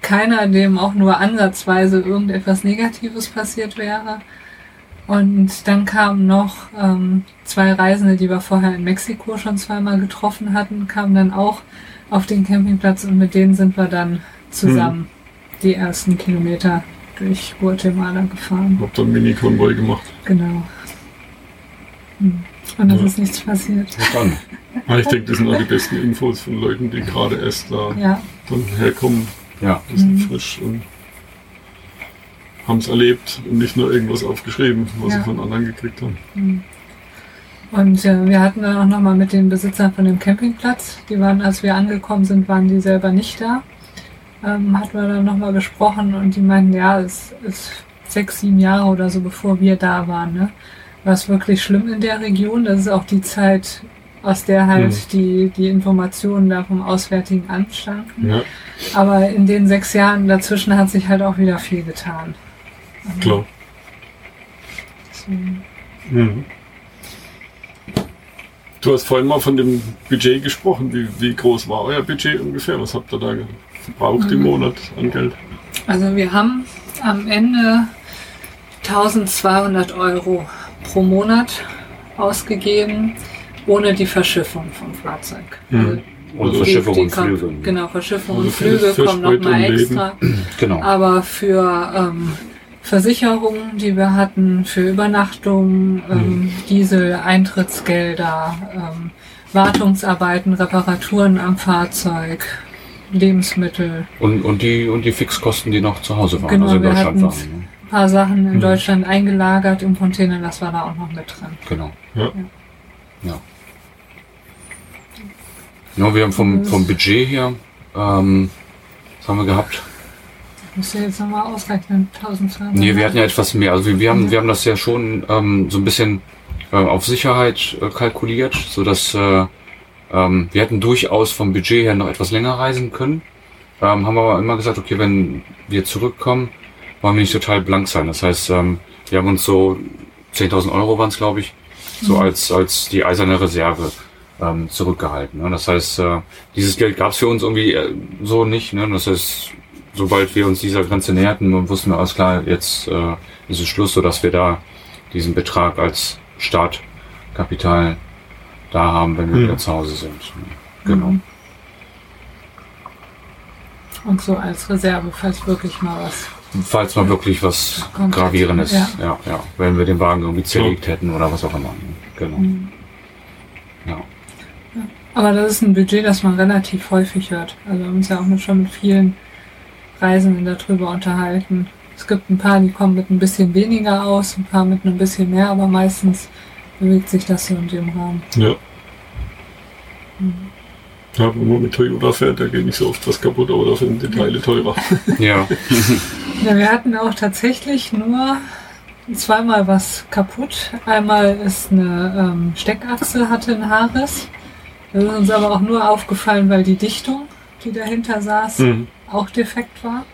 keiner, dem auch nur ansatzweise irgendetwas Negatives passiert wäre. Und dann kamen noch ähm, zwei Reisende, die wir vorher in Mexiko schon zweimal getroffen hatten, kamen dann auch auf den Campingplatz und mit denen sind wir dann zusammen die ersten Kilometer durch Guatemala gefahren. Hab dann Mini-Konvoi gemacht. Genau. Hm. Und es Ja. ist nichts passiert. Dann. Ja, ich denke, das sind auch die besten Infos von Leuten, die gerade erst da Ja, dann herkommen, Ja. die sind Mhm. frisch und haben es erlebt und nicht nur irgendwas aufgeschrieben, was Ja. sie von anderen gekriegt haben. Hm. Und äh, wir hatten dann auch nochmal mit den Besitzern von dem Campingplatz, die waren, als wir angekommen sind, waren die selber nicht da. Ähm, hatten wir dann nochmal gesprochen und die meinten, ja, es ist sechs, sieben Jahre oder so, bevor wir da waren. Ne? War es wirklich schlimm in der Region. Das ist auch die Zeit, aus der halt Hm. die, die Informationen da vom Auswärtigen Amt standen. Ja, Aber in den sechs Jahren dazwischen hat sich halt auch wieder viel getan. Klar. deswegen- Mhm. Du hast vorhin mal von dem Budget gesprochen. Wie, wie groß war euer Budget ungefähr? Was habt ihr da verbraucht im Mhm. Monat an Geld? Also wir haben am Ende 1200 Euro pro Monat ausgegeben, ohne die Verschiffung vom Fahrzeug. Mhm. Also Und Verschiffung Die und kommt- Flüge. Genau, Verschiffung Also und Flüge kommen nochmal extra. Genau. Aber für ähm, Versicherungen, die wir hatten, für Übernachtung, ähm, Diesel, Eintrittsgelder, ähm, Wartungsarbeiten, Reparaturen am Fahrzeug, Lebensmittel, Und, und, die, und die Fixkosten, die noch zu Hause waren, Genau, also in Deutschland waren. Ne? ein paar Sachen in Mhm. Deutschland eingelagert im Container, das war da auch noch mit drin. Genau. Ja. Ja. Ja, wir haben vom, vom Budget her, ähm, was haben wir gehabt? Müsst ihr jetzt nochmal ausrechnen, 1200. Nee, wir hatten ja etwas mehr. Also wir, wir haben, Mhm. wir haben das ja schon ähm, so ein bisschen äh, auf Sicherheit äh, kalkuliert, so dass äh, ähm, wir hätten durchaus vom Budget her noch etwas länger reisen können. Ähm, haben aber immer gesagt, okay, wenn wir zurückkommen, wollen wir nicht total blank sein. Das heißt, ähm, wir haben uns so 10.000 Euro waren es, glaube ich, so als als die eiserne Reserve ähm, zurückgehalten. Ne? Das heißt, äh, dieses Geld gab es für uns irgendwie äh, so nicht. Ne? Das heißt, sobald wir uns dieser Grenze näherten, wussten wir alles klar, jetzt äh, ist es Schluss, sodass wir da diesen Betrag als Startkapital da haben, wenn wir Mhm. wieder zu Hause sind. Genau. Mhm. Und so als Reserve, falls wirklich mal was. Falls mal wirklich was Kommt. Gravierendes, Ja. ja. Ja, wenn wir den Wagen irgendwie zerlegt hätten oder was auch immer. Genau. Mhm. Ja. Aber das ist ein Budget, das man relativ häufig hört. Also wir haben uns ja auch schon mit vielen Reisenden darüber unterhalten. Es gibt ein paar, die kommen mit ein bisschen weniger aus, ein paar mit ein bisschen mehr, aber meistens bewegt sich das so in dem Rahmen. Ja. Mhm. Ja, wenn man mit Toyota fährt, da geht nicht so oft was kaputt, aber dafür sind die Teile teurer. ja. Ja, wir hatten auch tatsächlich nur zweimal was kaputt. Einmal ist eine ähm, Steckachse hatte ein Haarriss. Das ist uns aber auch nur aufgefallen, weil die Dichtung, die dahinter saß, Mhm. Auch defekt war.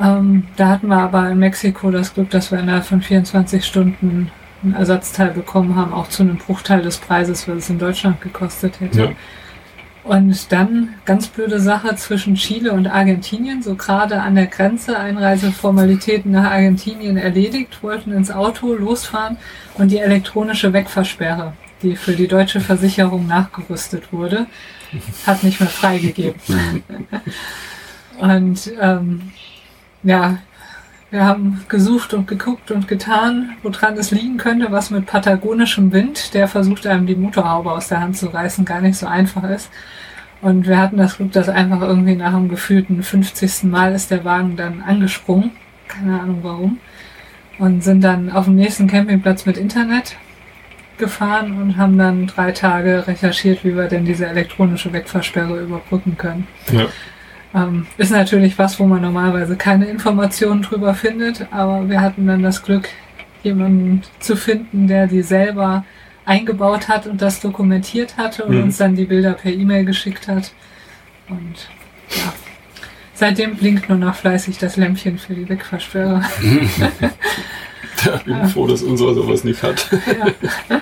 Ähm, da hatten wir aber in Mexiko das Glück, dass wir innerhalb von 24 Stunden ein Ersatzteil bekommen haben, auch zu einem Bruchteil des Preises, was es in Deutschland gekostet hätte. Ja. Und dann ganz blöde Sache zwischen Chile und Argentinien, so gerade an der Grenze, Einreiseformalitäten nach Argentinien erledigt, wollten ins Auto losfahren und die elektronische Wegversperre, die für die deutsche Versicherung nachgerüstet wurde, hat nicht mehr freigegeben. Und ähm, ja, wir haben gesucht und geguckt und getan, woran es liegen könnte, was mit patagonischem Wind, der versucht einem die Motorhaube aus der Hand zu reißen, gar nicht so einfach ist. Und wir hatten das Glück, dass einfach irgendwie nach dem gefühlten 50. Mal ist der Wagen dann angesprungen. Keine Ahnung warum. Und sind dann auf dem nächsten Campingplatz mit Internet gefahren und haben dann drei Tage recherchiert, wie wir denn diese elektronische Wegversperre überbrücken können. Ja. Ähm, ist natürlich was, wo man normalerweise keine Informationen drüber findet, aber wir hatten dann das Glück, jemanden zu finden, der die selber eingebaut hat und das dokumentiert hatte und Mhm. uns dann die Bilder per E-Mail geschickt hat. Und ja, seitdem blinkt nur noch fleißig das Lämpchen für die Wegversperre. Ja, bin froh, dass unser sowas nicht hat. ja.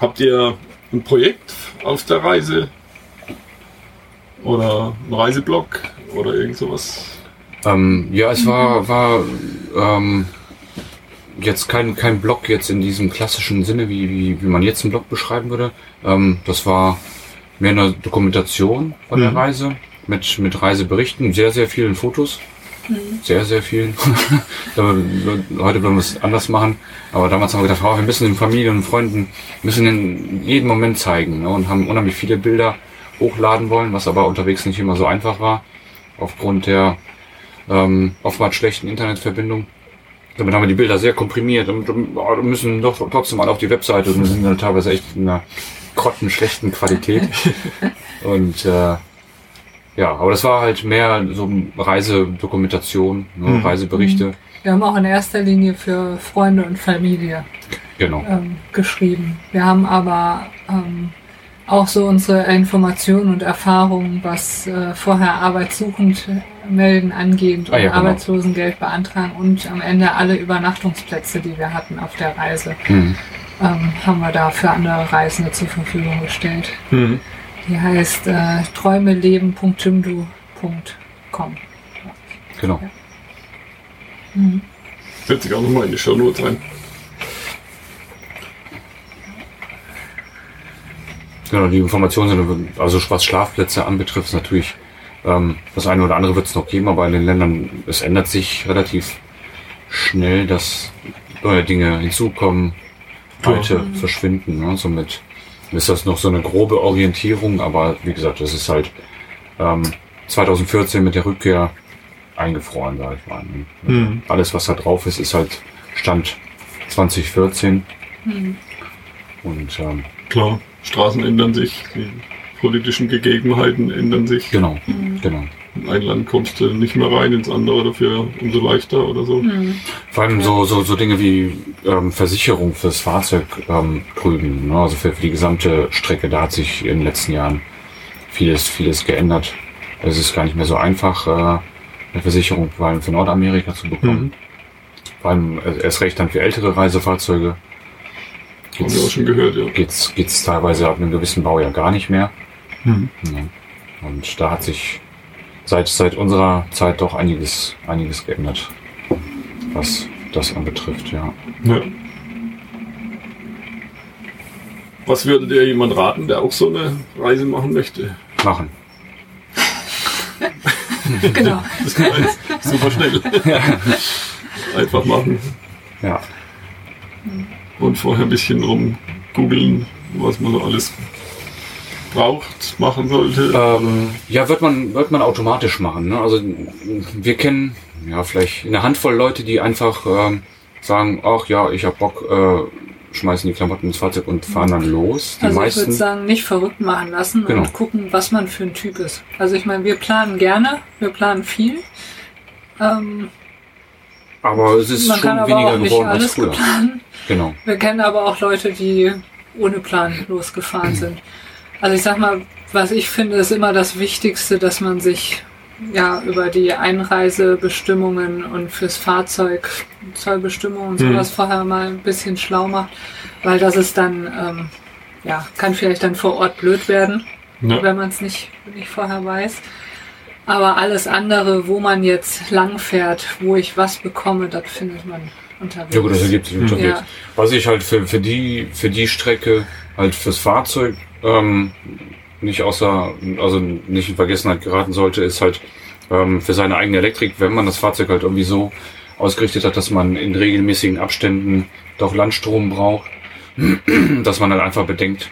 Habt ihr ein Projekt auf der Reise? Oder ein Reiseblog? Oder irgend sowas? Ähm, ja, es war, war ähm, jetzt kein, kein Blog jetzt in diesem klassischen Sinne, wie, wie, wie man jetzt einen Blog beschreiben würde. Ähm, das war mehr eine Dokumentation von der Mhm. Reise mit, mit Reiseberichten, sehr, sehr vielen Fotos. Sehr, sehr vielen. Heute wollen wir es anders machen. Aber damals haben wir gedacht, oh, wir müssen den Familien und Freunden, müssen in jedem Moment zeigen. Ne? Und haben unheimlich viele Bilder hochladen wollen, was aber unterwegs nicht immer so einfach war. Aufgrund der ähm, oftmals schlechten Internetverbindung. Damit haben wir die Bilder sehr komprimiert und oh, müssen doch trotzdem alle auf die Webseite und sind dann teilweise echt in einer grottenschlechten Qualität. und äh, ja, aber das war halt mehr so Reisedokumentation, ne, Mhm. Reiseberichte. Wir haben auch in erster Linie für Freunde und Familie Genau. ähm, geschrieben. Wir haben aber ähm, auch so unsere Informationen und Erfahrungen, was äh, vorher arbeitssuchend melden angeht und Ah ja, genau. Arbeitslosengeld beantragen und am Ende alle Übernachtungsplätze, die wir hatten auf der Reise, Mhm. ähm, haben wir da für andere Reisende zur Verfügung gestellt. Mhm. Die heißt äh, träumeleben.jimdo.com. Genau. Mhm. Setze ich auch nochmal in die Show Notes rein. Genau, die Informationen sind, also was Schlafplätze anbetrifft, ist natürlich ähm, das eine oder andere wird es noch geben, aber in den Ländern, es ändert sich relativ schnell, dass neue Dinge hinzukommen, alte Mhm. verschwinden. Ne? Somit ist das noch so eine grobe Orientierung, aber wie gesagt, das ist halt ähm, 2014 mit der Rückkehr eingefroren, sag ich mal. Ne? Mhm. Alles, was da drauf ist, ist halt Stand 2014 Mhm. und ähm, Klar, Straßen ändern sich, die politischen Gegebenheiten ändern sich. genau, Mhm. genau. In ein Land kommst du nicht mehr rein, ins andere dafür umso leichter oder so. Mhm. Vor allem so, so, so Dinge wie ähm, Versicherung fürs Fahrzeug ähm, drüben, ne? also für, für die gesamte Strecke, da hat sich in den letzten Jahren vieles, vieles geändert. Es ist gar nicht mehr so einfach, äh, eine Versicherung vor allem für Nordamerika zu bekommen. Mhm. Vor allem äh, erst recht dann für ältere Reisefahrzeuge. Haben wir auch schon gehört, ja. geht's, geht's teilweise ab einem gewissen Baujahr gar nicht mehr. Mhm. Ja. Und da hat sich seit, seit unserer Zeit doch einiges, einiges geändert, was das anbetrifft, ja. Ja. Was würde dir jemand raten, der auch so eine Reise machen möchte? Machen. Genau. Das jetzt super schnell. Einfach machen Ja. und vorher ein bisschen rum googeln, was man so alles braucht, machen sollte. Ähm, ja, wird man, wird man automatisch machen. Ne? Also wir kennen ja vielleicht eine Handvoll Leute, die einfach ähm, sagen, ach ja, ich hab Bock, äh, schmeißen die Klamotten ins Fahrzeug und fahren dann los. Die Also ich würde meisten. sagen, nicht verrückt machen lassen Genau. und gucken, was man für ein Typ ist. Also ich meine, wir planen gerne, wir planen viel. Ähm, aber es ist man schon kann aber weniger auch nicht geworden als alles früher. planen. Genau. Wir kennen aber auch Leute, die ohne Plan losgefahren sind. Also ich sag mal, was ich finde, ist immer das Wichtigste, dass man sich ja über die Einreisebestimmungen und fürs Fahrzeug Zollbestimmungen und Mhm. sowas vorher mal ein bisschen schlau macht, weil das ist dann ähm, ja kann vielleicht dann vor Ort blöd werden, Ja. wenn man es nicht nicht vorher weiß. Aber alles andere, wo man jetzt lang fährt, wo ich was bekomme, das findet man unterwegs. Ja gut, das ergibt sich unterwegs. Ja. Was ich halt für, für die für die Strecke halt fürs Fahrzeug ähm, nicht außer also nicht in Vergessenheit geraten sollte, ist halt ähm, für seine eigene Elektrik, wenn man das Fahrzeug halt irgendwie so ausgerichtet hat, dass man in regelmäßigen Abständen doch Landstrom braucht, dass man dann einfach bedenkt,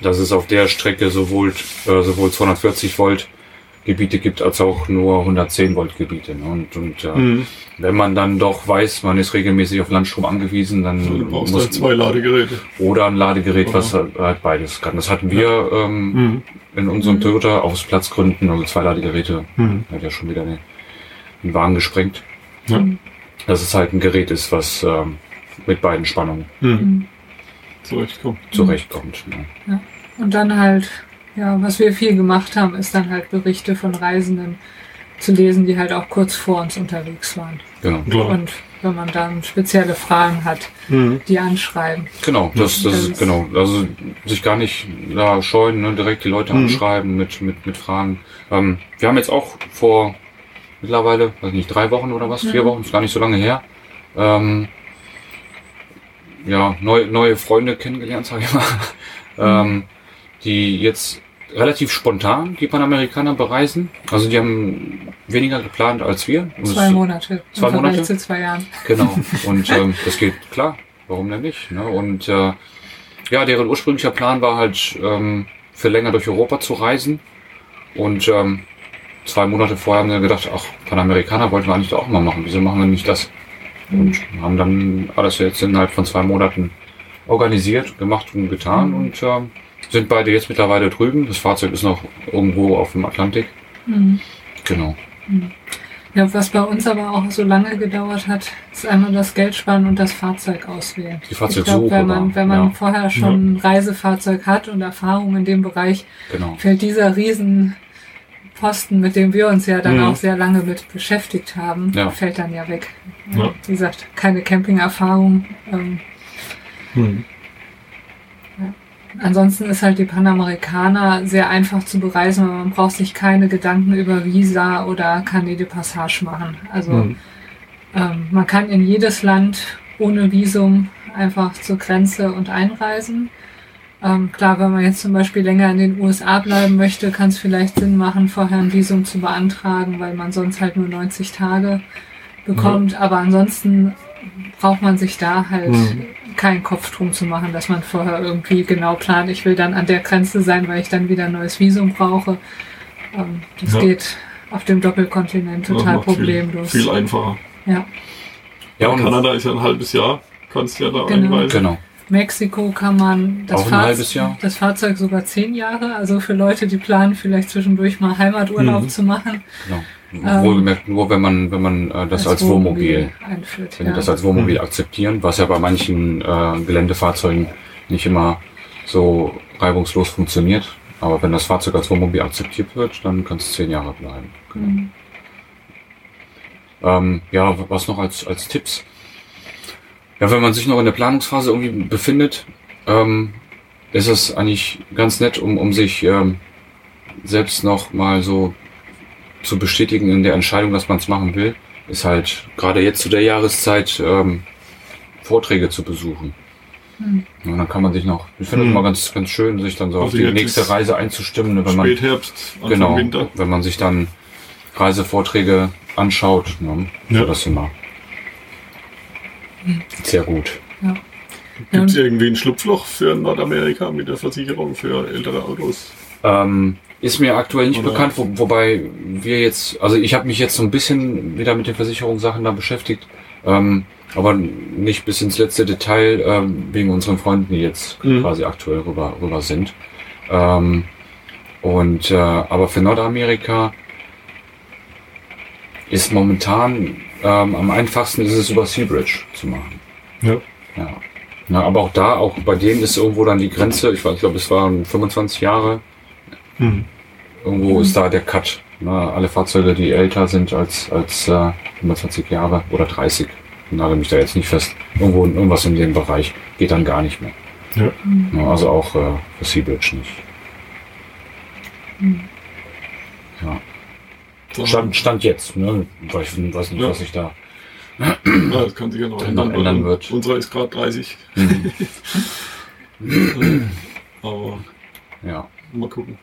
dass es auf der Strecke sowohl äh, sowohl 240 Volt Gebiete gibt als auch nur 110 Volt Gebiete. Ne? Und, und äh, Mhm. wenn man dann doch weiß, man ist regelmäßig auf Landstrom angewiesen, dann Du brauchst muss halt zwei Ladegeräte. oder ein Ladegerät, was halt halt beides kann. Das hatten wir ähm, Mhm. in unserem Toyota aus Platzgründen, also zwei Ladegeräte, Mhm. hat ja schon wieder den, den Wagen gesprengt. Ja. Dass es halt ein Gerät ist, was ähm, mit beiden Spannungen Mhm. Zurechtkommen. zurechtkommt. Ne? Und dann halt, ja, was wir viel gemacht haben, ist dann halt Berichte von Reisenden zu lesen, die halt auch kurz vor uns unterwegs waren. Genau. Klar. Und wenn man dann spezielle Fragen hat, Mhm. die anschreiben. Genau, das, das ist genau. Also sich gar nicht da scheuen, ne? direkt die Leute Mhm. anschreiben mit, mit, mit Fragen. Ähm, wir haben jetzt auch vor mittlerweile, weiß nicht, drei Wochen oder was, vier Mhm. Wochen, ist gar nicht so lange her, ähm, ja, neue, neue Freunde kennengelernt, sag ich mal, ähm, die jetzt relativ spontan die Panamerikaner bereisen. Also die haben weniger geplant als wir. Und Zwei Monate. Zwei Monate? zu zwei Jahren. Genau. Und ähm, das geht klar. Warum denn nicht? Ne? Und äh, ja, deren ursprünglicher Plan war halt ähm, für länger durch Europa zu reisen. Und ähm, zwei Monate vorher haben wir gedacht, ach, Panamerikaner wollten wir eigentlich auch mal machen. Wieso machen wir nicht das? Und haben dann alles jetzt innerhalb von zwei Monaten organisiert, gemacht und getan und ähm, sind beide jetzt mittlerweile drüben. Das Fahrzeug ist noch irgendwo auf dem Atlantik. Mhm. Genau. Ja, was bei uns aber auch so lange gedauert hat, ist einmal das Geld sparen und das Fahrzeug auswählen. Die Ich Fahrzeugsuche glaube, wenn man, wenn man ja. vorher schon ein Reisefahrzeug hat und Erfahrung in dem Bereich, Genau. fällt dieser Riesenposten, mit dem wir uns ja dann Mhm. auch sehr lange mit beschäftigt haben, Ja. fällt dann ja weg. Ja. Wie gesagt, keine Camping-Erfahrung. Ähm, Mhm. Ansonsten ist halt die Panamerikaner sehr einfach zu bereisen, weil man braucht sich keine Gedanken über Visa oder Carnet de Passage machen. Also Mhm. ähm, man kann in jedes Land ohne Visum einfach zur Grenze und einreisen. Ähm, klar, wenn man jetzt zum Beispiel länger in den USA bleiben möchte, kann es vielleicht Sinn machen, vorher ein Visum zu beantragen, weil man sonst halt nur 90 Tage bekommt. Aber ansonsten braucht man sich da halt Mhm. Keinen Kopf drum zu machen, dass man vorher irgendwie genau plant, ich will dann an der Grenze sein, weil ich dann wieder ein neues Visum brauche. Ähm, das Ja. geht auf dem Doppelkontinent total macht viel- problemlos. Viel, einfacher. ja. Ja, und Kanada ist ja ein halbes Jahr. Kannst ja da Genau. einreisen. genau. Mexiko kann man das, Auch ein Fahrz- halbes Jahr? das Fahrzeug sogar zehn Jahre, also für Leute, die planen, vielleicht zwischendurch mal Heimaturlaub Mhm. zu machen. genau. Ähm, Wohlgemerkt nur, wenn man, wenn man äh, das als, Wohnmobil, einführt. wenn ja. die das als Wohnmobil akzeptieren, was ja bei manchen äh, Geländefahrzeugen nicht immer so reibungslos funktioniert. Aber wenn das Fahrzeug als Wohnmobil akzeptiert wird, dann kann es zehn Jahre bleiben. Genau. Mhm. Ähm, ja, was noch als, als Tipps? Ja, wenn man sich noch in der Planungsphase irgendwie befindet, ähm, ist es eigentlich ganz nett, um, um sich ähm, selbst noch mal so zu bestätigen in der Entscheidung, dass man es machen will, ist halt gerade jetzt zu der Jahreszeit ähm, Vorträge zu besuchen. Hm. Ja, Und dann kann man sich noch, ich finde es Hm. immer ganz, ganz schön, sich dann so auf Also die jetzt nächste Reise einzustimmen, wenn man Spätherbst, Anfang genau, Winter. wenn man sich dann Reisevorträge anschaut, ne, Ja. ja. das immer sehr gut. Gibt es Ja. irgendwie ein Schlupfloch für Nordamerika mit der Versicherung für ältere Autos? Ähm, ist mir aktuell nicht Oder- bekannt, wo, wobei wir jetzt, also ich habe mich jetzt so ein bisschen wieder mit den Versicherungssachen da beschäftigt, ähm, aber nicht bis ins letzte Detail ähm, wegen unseren Freunden, die jetzt Mhm. quasi aktuell rüber, rüber sind. Ähm, und äh, aber für Nordamerika ist momentan ähm, am einfachsten ist es über Seabridge zu machen. Ja. Ja. Na, aber auch da, auch bei denen ist irgendwo dann die Grenze, ich weiß, ich glaube, es waren 25 Jahre, Hm. Irgendwo ist da der Cut. Ne? Alle Fahrzeuge, die älter sind als, als äh, 25 Jahre oder 30, nagel mich da jetzt nicht fest. Irgendwo irgendwas in dem Bereich geht dann gar nicht mehr. Ja. Ja, also auch äh, für Seabridge nicht. Ja. Stand, Stand jetzt, ne? Weil ich weiß nicht, Ja. was ich da. Ja, das kann sich ja noch ändern. noch ändern wird. Unserer ist gerade 30. Aber Ja. mal gucken.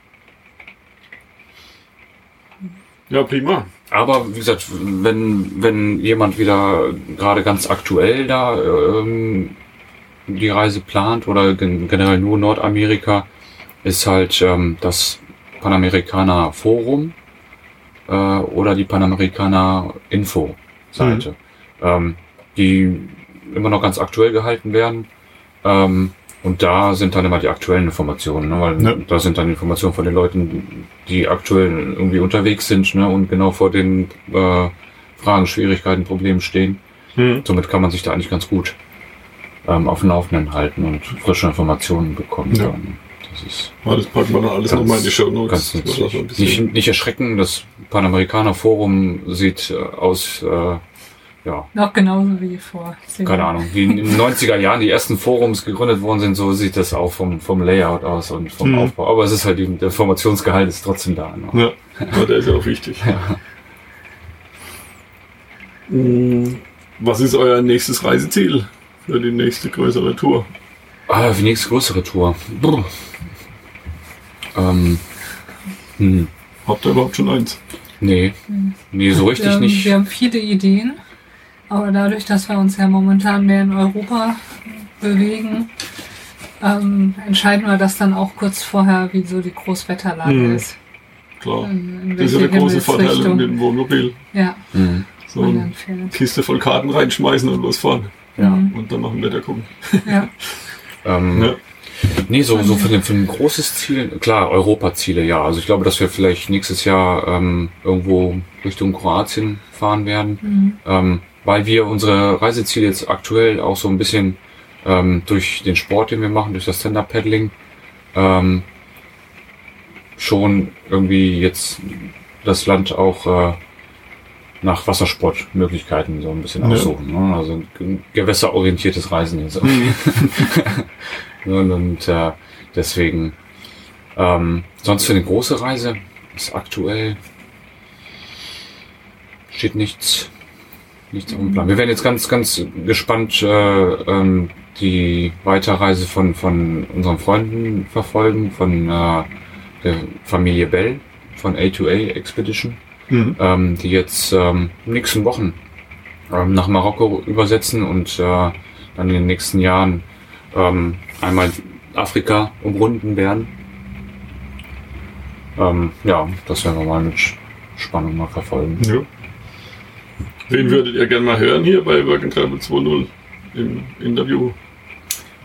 Ja, prima. Aber wie gesagt, wenn, wenn jemand wieder gerade ganz aktuell da ähm, die Reise plant oder gen generell nur Nordamerika, ist halt ähm, das Panamerikaner Forum äh, oder die Panamerikaner Info Seite, ähm, die immer noch ganz aktuell gehalten werden. Ähm, und da sind dann immer die aktuellen Informationen, ne? weil Ja. da sind dann Informationen von den Leuten, die aktuell irgendwie unterwegs sind ne? und genau vor den äh, Fragen, Schwierigkeiten, Problemen stehen. Hm. Somit kann man sich da eigentlich ganz gut ähm, auf dem Laufenden halten und frische Informationen bekommen. Ja. Dann. Das ist Ja, das packen wir dann alles nochmal in die Show Notes. Nicht, nicht erschrecken, das Panamerikaner Forum sieht äh, aus, äh, ja, Noch genauso wie vor. zehn keine. Ahnung, wie in den 90er Jahren die ersten Forums gegründet worden sind, so sieht das auch vom, vom Layout aus und vom Mhm. Aufbau. Aber es ist halt, die, der Informationsgehalt ist trotzdem da. Ne? Ja, ja, der ist ja auch wichtig. Hm, Was ist euer nächstes Reiseziel für die nächste größere Tour? Ah, die nächste größere Tour. Brr. Ähm, hm, Habt ihr überhaupt schon eins? nee, nee, so richtig wir, haben- nicht. Wir haben viele Ideen, aber dadurch, dass wir uns ja momentan mehr in Europa bewegen, ähm, entscheiden wir das dann auch kurz vorher, wie so die Großwetterlage Mhm. ist. Klar. Das ist ja der große Vorteil mit dem Wohnmobil. Ja, Hm, So eine. Kiste voll Karten reinschmeißen und losfahren. ja. Mhm. Und dann noch ein Wetter gucken. Ja. Ähm, Ja. Nee, so, so für, ein, für ein großes Ziel, klar, Europaziele, ja. Also ich glaube, dass wir vielleicht nächstes Jahr ähm, irgendwo Richtung Kroatien fahren werden, Mhm. ähm, weil wir unsere Reiseziele jetzt aktuell auch so ein bisschen ähm, durch den Sport, den wir machen, durch das Stand-Up-Paddling, ähm, schon irgendwie jetzt das Land auch äh, nach Wassersportmöglichkeiten so ein bisschen Ja. aussuchen. Ne? Also ein gewässerorientiertes Reisen jetzt. Und, und äh, deswegen, ähm, sonst für eine große Reise ist aktuell steht nichts, nichts auf dem Plan. Wir werden jetzt ganz, ganz gespannt äh, ähm, die Weiterreise von, von unseren Freunden verfolgen, von äh, der Familie Bell, von A2A Expedition, Mhm. ähm, die jetzt ähm, in nächsten Wochen ähm, nach Marokko übersetzen und äh, dann in den nächsten Jahren ähm, einmal Afrika umrunden werden. Ähm, ja, das werden wir mal mit Spannung mal verfolgen. Ja. Wen würdet ihr gerne mal hören hier bei Work and Travel 2.0 im Interview?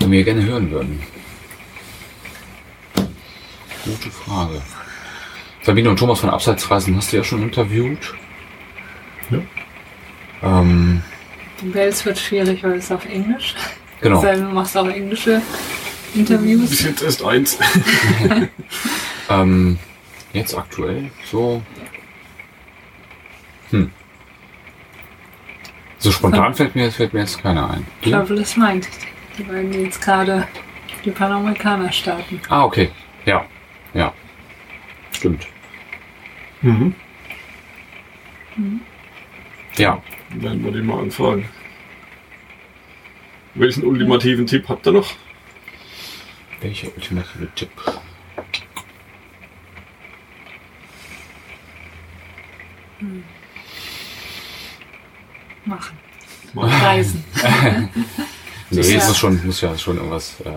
Wenn wir gerne hören würden. Gute Frage. Sabine und Thomas von Abseitsreisen hast du ja schon interviewt. Ja. Ähm, Die Wels wird schwierig, weil es auf Englisch. genau. Denn, du machst auch englische Bis Interviews. jetzt erst eins. Ähm, jetzt aktuell so. Hm. So spontan fällt mir, fällt mir jetzt keiner ein. Du? Travel is Mind. Die beiden, jetzt gerade die Panamerikaner starten. Ah, okay. Ja. Ja. Stimmt. Mhm. Ja. Werden wir die mal anfragen. Welchen ultimativen Tipp habt ihr noch? Welcher ultimative Tipp? Machen. Mal. Reisen. Nee, Ja. ist es schon, muss ja schon irgendwas. Äh,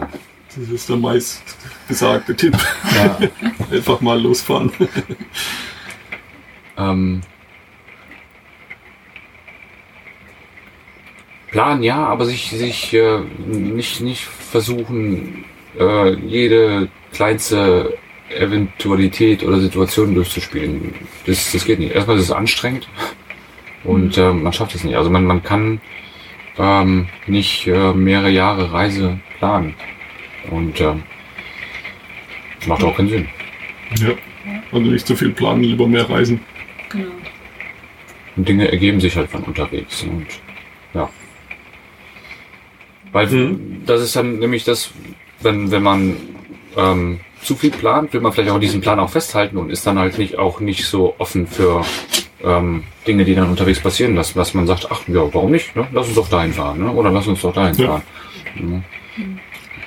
Das ist der meist gesagte Tipp. ja. Einfach mal losfahren. Ähm, Plan ja, aber sich, sich äh, nicht, nicht versuchen, äh, jede kleinste Eventualität oder Situation durchzuspielen. Das, das geht nicht. Erstmal ist es anstrengend und äh, man schafft es nicht. Also man, man kann ähm, nicht äh, mehrere Jahre Reise planen. Und ähm, das macht auch keinen Sinn. Ja. Also nicht zu viel planen, lieber mehr reisen. Genau. Und Dinge ergeben sich halt von unterwegs. Und ja. Weil Mhm. das ist dann nämlich das, wenn, wenn man ähm, zu viel plant, will man vielleicht auch diesen Plan auch festhalten und ist dann halt nicht auch nicht so offen für ähm, Dinge, die dann unterwegs passieren, dass, dass man sagt, ach ja, warum nicht? Ne? Lass uns doch dahin fahren, ne? Oder lass uns doch dahin Ja. fahren. Mhm.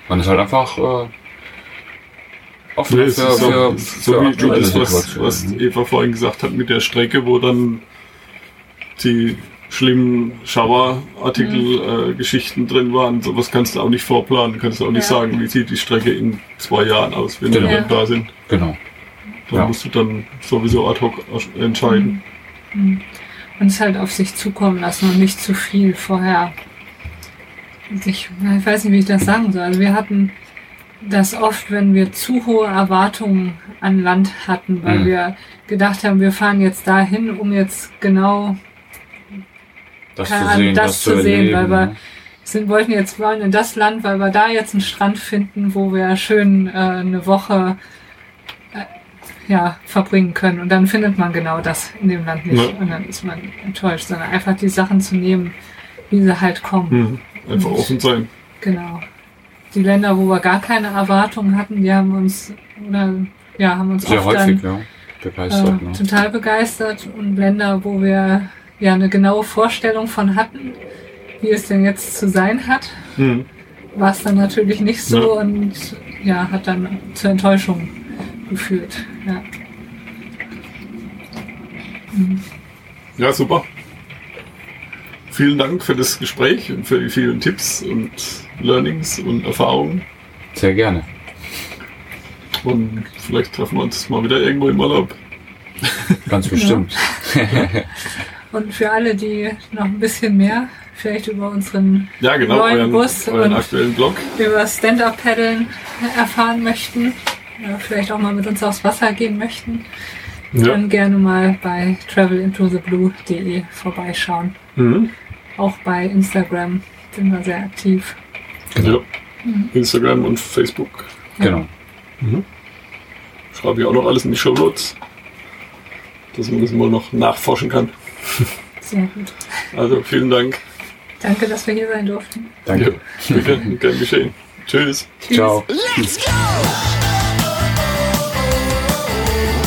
Man ist halt einfach äh, offen Nee, für, so, für, so für wie aktuelle das, was, was Eva vorhin gesagt hat mit der Strecke, wo dann die schlimmen Schauerartikel-Geschichten drin waren. Sowas kannst du auch nicht vorplanen. Kannst du auch nicht Ja. sagen, wie sieht die Strecke in zwei Jahren aus, wenn Genau. wir dann da sind. Genau. Da Ja. musst du dann sowieso ad hoc entscheiden. Mhm. Und es halt auf sich zukommen lassen und nicht zu viel vorher. Ich, ich weiß nicht, wie ich das sagen soll. Also wir hatten das oft, wenn wir zu hohe Erwartungen an Land hatten, weil Mhm. wir gedacht haben, wir fahren jetzt dahin, um jetzt genau Das zu Ahnung, sehen, das das, zu sehen, weil wir- ne? sind, wollten jetzt wollen in das Land, weil wir da jetzt einen Strand finden, wo wir schön äh, eine Woche ja, verbringen können. Und dann findet man genau das in dem Land nicht. Ja. Und dann ist man enttäuscht, sondern einfach die Sachen zu nehmen, wie sie halt kommen. Mhm. Einfach Mhm. offen sein. Genau. Die Länder, wo wir gar keine Erwartungen hatten, die haben uns oder ja, haben uns Sehr häufig, dann ja. Begeistert, äh, ne? total begeistert und Länder, wo wir ja eine genaue Vorstellung von hatten, wie es denn jetzt zu sein hat, Mhm. war es dann natürlich nicht so Ja. und ja, hat dann zur Enttäuschung geführt. Ja. Ja, super. Vielen Dank für das Gespräch und für die vielen Tipps und Learnings und Erfahrungen. Sehr gerne. Und vielleicht treffen wir uns mal wieder irgendwo im Urlaub. Ganz bestimmt. Und für alle, die noch ein bisschen mehr vielleicht über unseren Ja, genau, Neuen euren, Bus euren und- aktuellen Blog. über Stand-Up-Paddeln erfahren möchten, ja, vielleicht auch mal mit uns aufs Wasser gehen möchten, Ja. dann gerne mal bei travelintotheblue.de vorbeischauen. Mhm. Auch bei Instagram sind wir sehr aktiv. ja. Instagram und Facebook. Genau. Schreibe ich auch noch alles in die Show Notes, dass man das mal noch nachforschen kann. Sehr gut. Also vielen Dank. Danke, dass wir hier sein durften. Danke. Ja, gern geschehen. Tschüss. Tschüss. Ciao.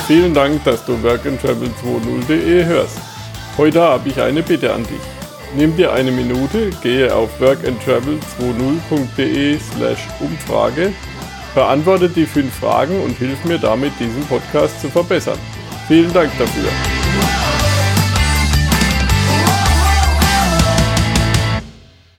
Vielen Dank, dass du workandtravel20.de hörst. Heute habe ich eine Bitte an dich. Nimm dir eine Minute, gehe auf workandtravel20.de slash Umfrage, beantworte die fünf Fragen und hilf mir damit, diesen Podcast zu verbessern. Vielen Dank dafür.